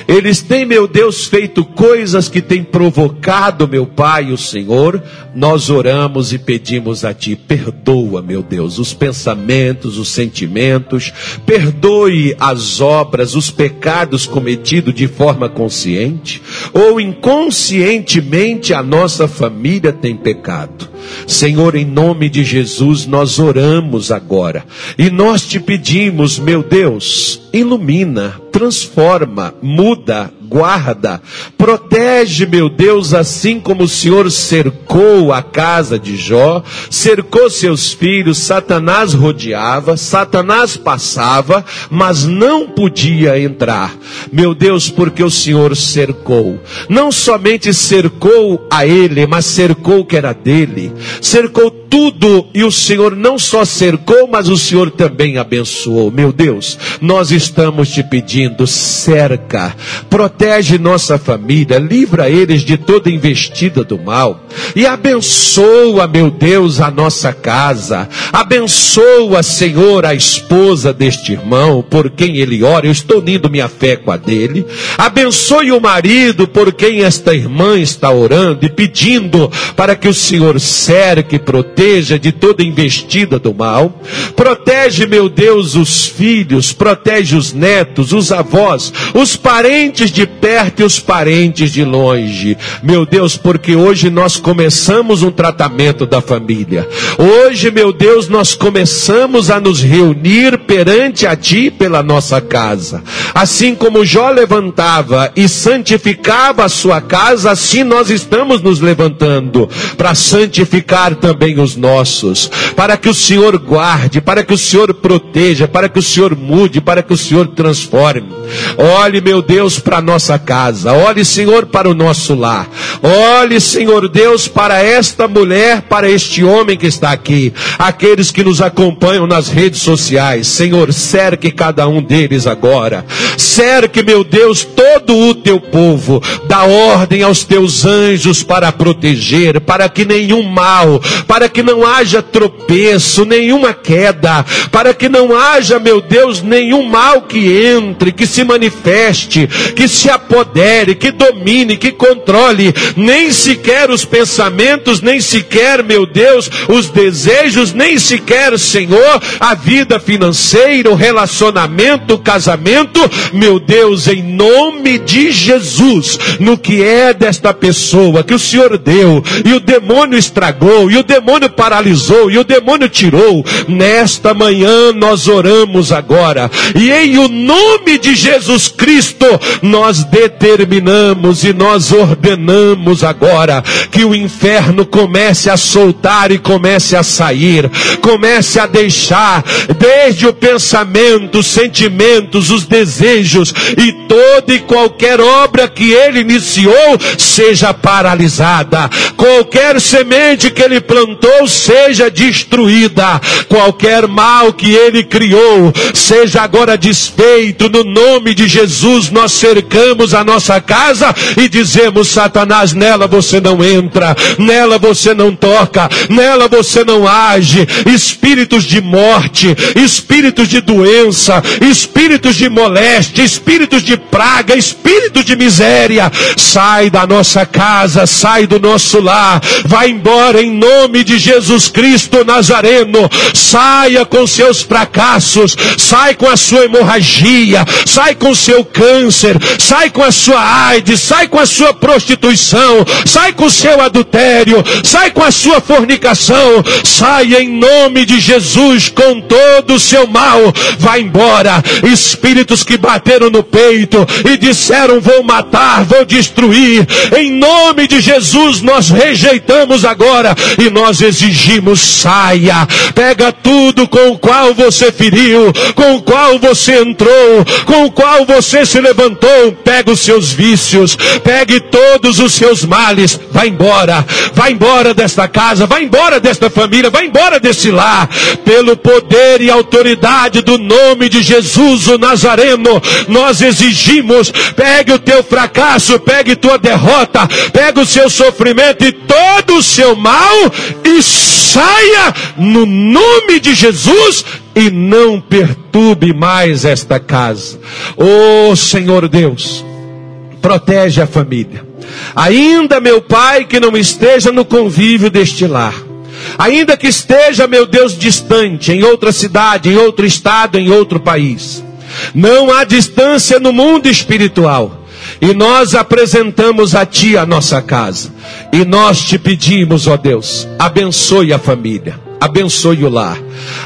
eles têm, meu Deus, feito coisas que têm provocado, meu Pai, o Senhor. Nós oramos e pedimos a Ti, perdoa, meu Deus, os pensamentos, os sentimentos, perdoe as obras, os pecados cometidos de forma consciente ou inconscientemente a nossa família tem pecado. Senhor, em nome de Jesus, nós oramos agora. E nós te pedimos, meu Deus, ilumina, transforma, muda, guarda, protege, meu Deus, assim como o Senhor cercou a casa de Jó, cercou seus filhos, Satanás rodeava, Satanás passava, mas não podia entrar. Meu Deus, porque o Senhor cercou. Não somente cercou a ele, mas cercou o que era dele, cercou tudo e o Senhor não só cercou, mas o Senhor também abençoou. Meu Deus, nós estamos te pedindo, cerca, protege nossa família, livra eles de toda investida do mal e abençoa, meu Deus, a nossa casa. Abençoa, Senhor, a esposa deste irmão por quem ele ora. Eu estou unindo minha fé com a dele. Abençoe o marido por quem esta irmã está orando e pedindo para que o Senhor cerque, proteja de toda investida do mal. Protege, meu Deus, os filhos, protege os netos, os avós, os parentes de perto e os parentes de longe. Meu Deus, porque hoje nós começamos um tratamento da família. Hoje, meu Deus, nós começamos a nos reunir perante a Ti pela nossa casa. Assim como Jó levantava e santificava a sua casa, assim nós estamos nos levantando para santificar também os nossos, para que o Senhor guarde, para que o Senhor proteja, para que o Senhor mude, para que o Senhor transforme. Olhe, meu Deus, para a nossa casa, olhe, Senhor, para o nosso lar, olhe, Senhor Deus, para esta mulher, para este homem que está aqui, aqueles que nos acompanham nas redes sociais, Senhor, cerque cada um deles agora, cerque, meu Deus, todo o teu povo, dá ordem aos teus anjos para proteger, para que nenhum mal, para que não haja tropeço, nenhuma queda, para que não haja, meu Deus, nenhum mal que entre, que se manifeste, que se apodere, que domine, que controle, nem sequer os pensamentos, nem sequer, meu Deus, os desejos, nem sequer, Senhor, a vida financeira, o relacionamento, o casamento, meu Deus, em nome de Jesus, no que é desta pessoa que o Senhor deu, e o demônio estragou, e o demônio paralisou, e o demônio tirou, nesta manhã nós oramos agora, e em o nome de Jesus Cristo, nós determinamos e nós ordenamos agora que o inferno comece a soltar e comece a sair, comece a deixar, desde o pensamento, os sentimentos, os desejos e toda e qualquer obra que ele iniciou seja paralisada, qualquer semente que ele plantou seja destruída, qualquer mal que ele criou seja agora desfeito no nome de Jesus. Nós cercamos a nossa casa e dizemos: Satanás, nela você não entra, nela você não toca, nela você não age. Espíritos de morte, espíritos de doença, espíritos de moléstia, espíritos de praga, espíritos de miséria, sai da nossa casa, sai do nosso lar, vai embora em nome de Jesus Cristo Nazareno. Saia com seus fracassos, sai com a sua hemorragia, sai com seu câncer, sai com a sua AIDS, sai com a sua prostituição, sai com o seu adultério, sai com a sua fornicação, saia em nome de Jesus com todo o seu mal, vai embora. Espíritos que bateram no peito e disseram: Vou matar, vou destruir, em nome de Jesus nós rejeitamos agora e nós exigimos: saia, pega tudo com o qual você feriu, com o qual você entrou, com o qual você se levantou, pega os seus vícios, pegue todos os seus males, vai embora, vai embora desta casa, vai embora desta família, vai embora desse lar, pelo poder e autoridade do nome de Jesus o Nazareno, nós exigimos, pegue o teu fracasso, pegue tua derrota, pega o seu sofrimento e todo o seu mal e saia no nome de Jesus e não perturbe mais esta casa. Oh Senhor Deus, protege a família. Ainda, meu Pai, que não esteja no convívio deste lar. Ainda que esteja, meu Deus, distante, em outra cidade, em outro estado, em outro país. Não há distância no mundo espiritual. E nós apresentamos a Ti a nossa casa. E nós te pedimos, ó Deus, abençoe a família, abençoe o lar,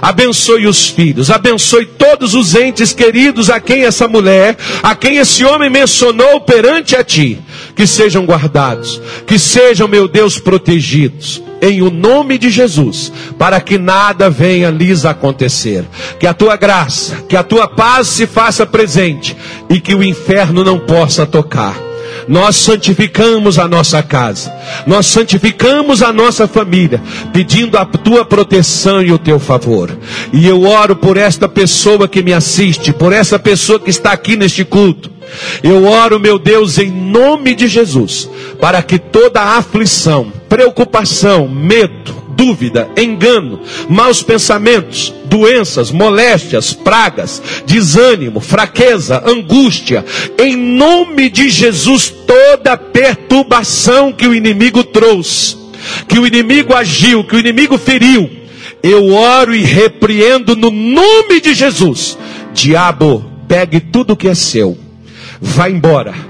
abençoe os filhos, abençoe todos os entes queridos a quem essa mulher, a quem esse homem mencionou perante a Ti. Que sejam guardados, que sejam, meu Deus, protegidos em o nome de Jesus, para que nada venha lhes acontecer. Que a tua graça, que a tua paz se faça presente e que o inferno não possa tocar. Nós santificamos a nossa casa, nós santificamos a nossa família, pedindo a tua proteção e o teu favor. E eu oro por esta pessoa que me assiste, por essa pessoa que está aqui neste culto. Eu oro, meu Deus, em nome de Jesus, para que toda aflição, preocupação, medo, dúvida, engano, maus pensamentos, doenças, moléstias, pragas, desânimo, fraqueza, angústia, em nome de Jesus, toda perturbação que o inimigo trouxe, que o inimigo agiu, que o inimigo feriu, eu oro e repreendo no nome de Jesus. Diabo, pegue tudo que é seu, vá embora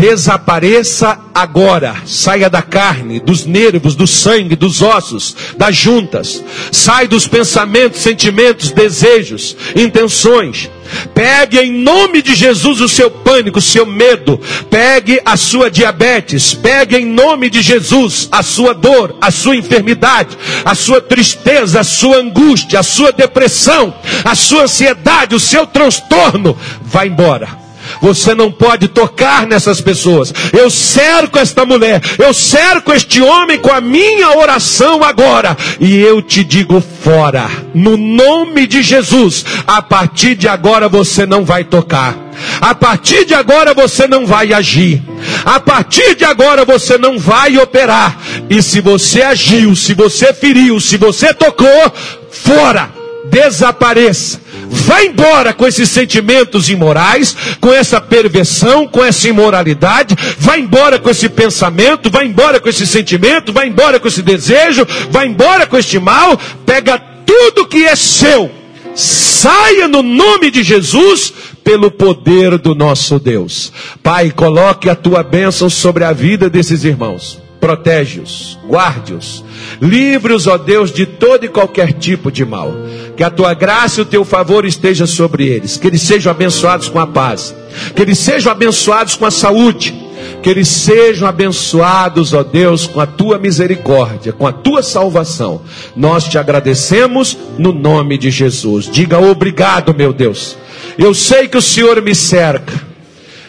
desapareça agora. Saia da carne, dos nervos, do sangue, dos ossos, das juntas. Sai dos pensamentos, sentimentos, desejos, intenções. Pegue em nome de Jesus o seu pânico, o seu medo. Pegue a sua diabetes. Pegue em nome de Jesus a sua dor, a sua enfermidade, a sua tristeza, a sua angústia, a sua depressão, a sua ansiedade, o seu transtorno. Vá embora você não pode tocar nessas pessoas. Eu cerco esta mulher, eu cerco este homem com a minha oração agora. E eu te digo fora, no nome de Jesus. A partir de agora você não vai tocar. A partir de agora você não vai agir. A partir de agora você não vai operar. E se você agiu, se você feriu, se você tocou, fora, desapareça Vai embora com esses sentimentos imorais, com essa perversão, com essa imoralidade. Vai embora com esse pensamento, vai embora com esse sentimento, vai embora com esse desejo, vai embora com este mal. Pega tudo que é seu. Saia no nome de Jesus pelo poder do nosso Deus. Pai, coloque a tua bênção sobre a vida desses irmãos. Protege-os, guarde-os, livre-os, ó Deus, de todo e qualquer tipo de mal. Que a tua graça e o teu favor esteja sobre eles. Que eles sejam abençoados com a paz. Que eles sejam abençoados com a saúde. Que eles sejam abençoados, ó Deus, com a tua misericórdia, com a tua salvação. Nós te agradecemos no nome de Jesus. Diga obrigado, meu Deus. Eu sei que o Senhor me cerca.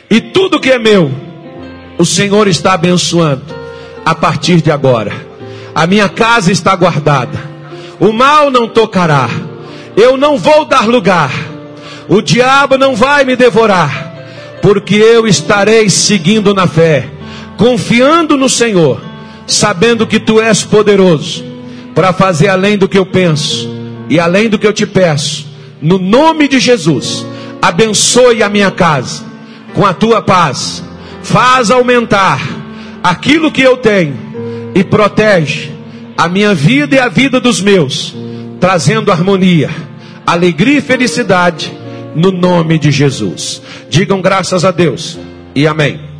E tudo que é meu, o Senhor está abençoando a partir de agora. A minha casa está guardada. O mal não tocará eu não vou dar lugar, o diabo não vai me devorar, porque eu estarei seguindo na fé, confiando no Senhor, sabendo que tu és poderoso para fazer além do que eu penso e além do que eu te peço, no nome de Jesus. Abençoe a minha casa com a tua paz, faz aumentar aquilo que eu tenho e protege a minha vida e a vida dos meus trazendo harmonia, alegria e felicidade no nome de Jesus. Digam graças a Deus e amém.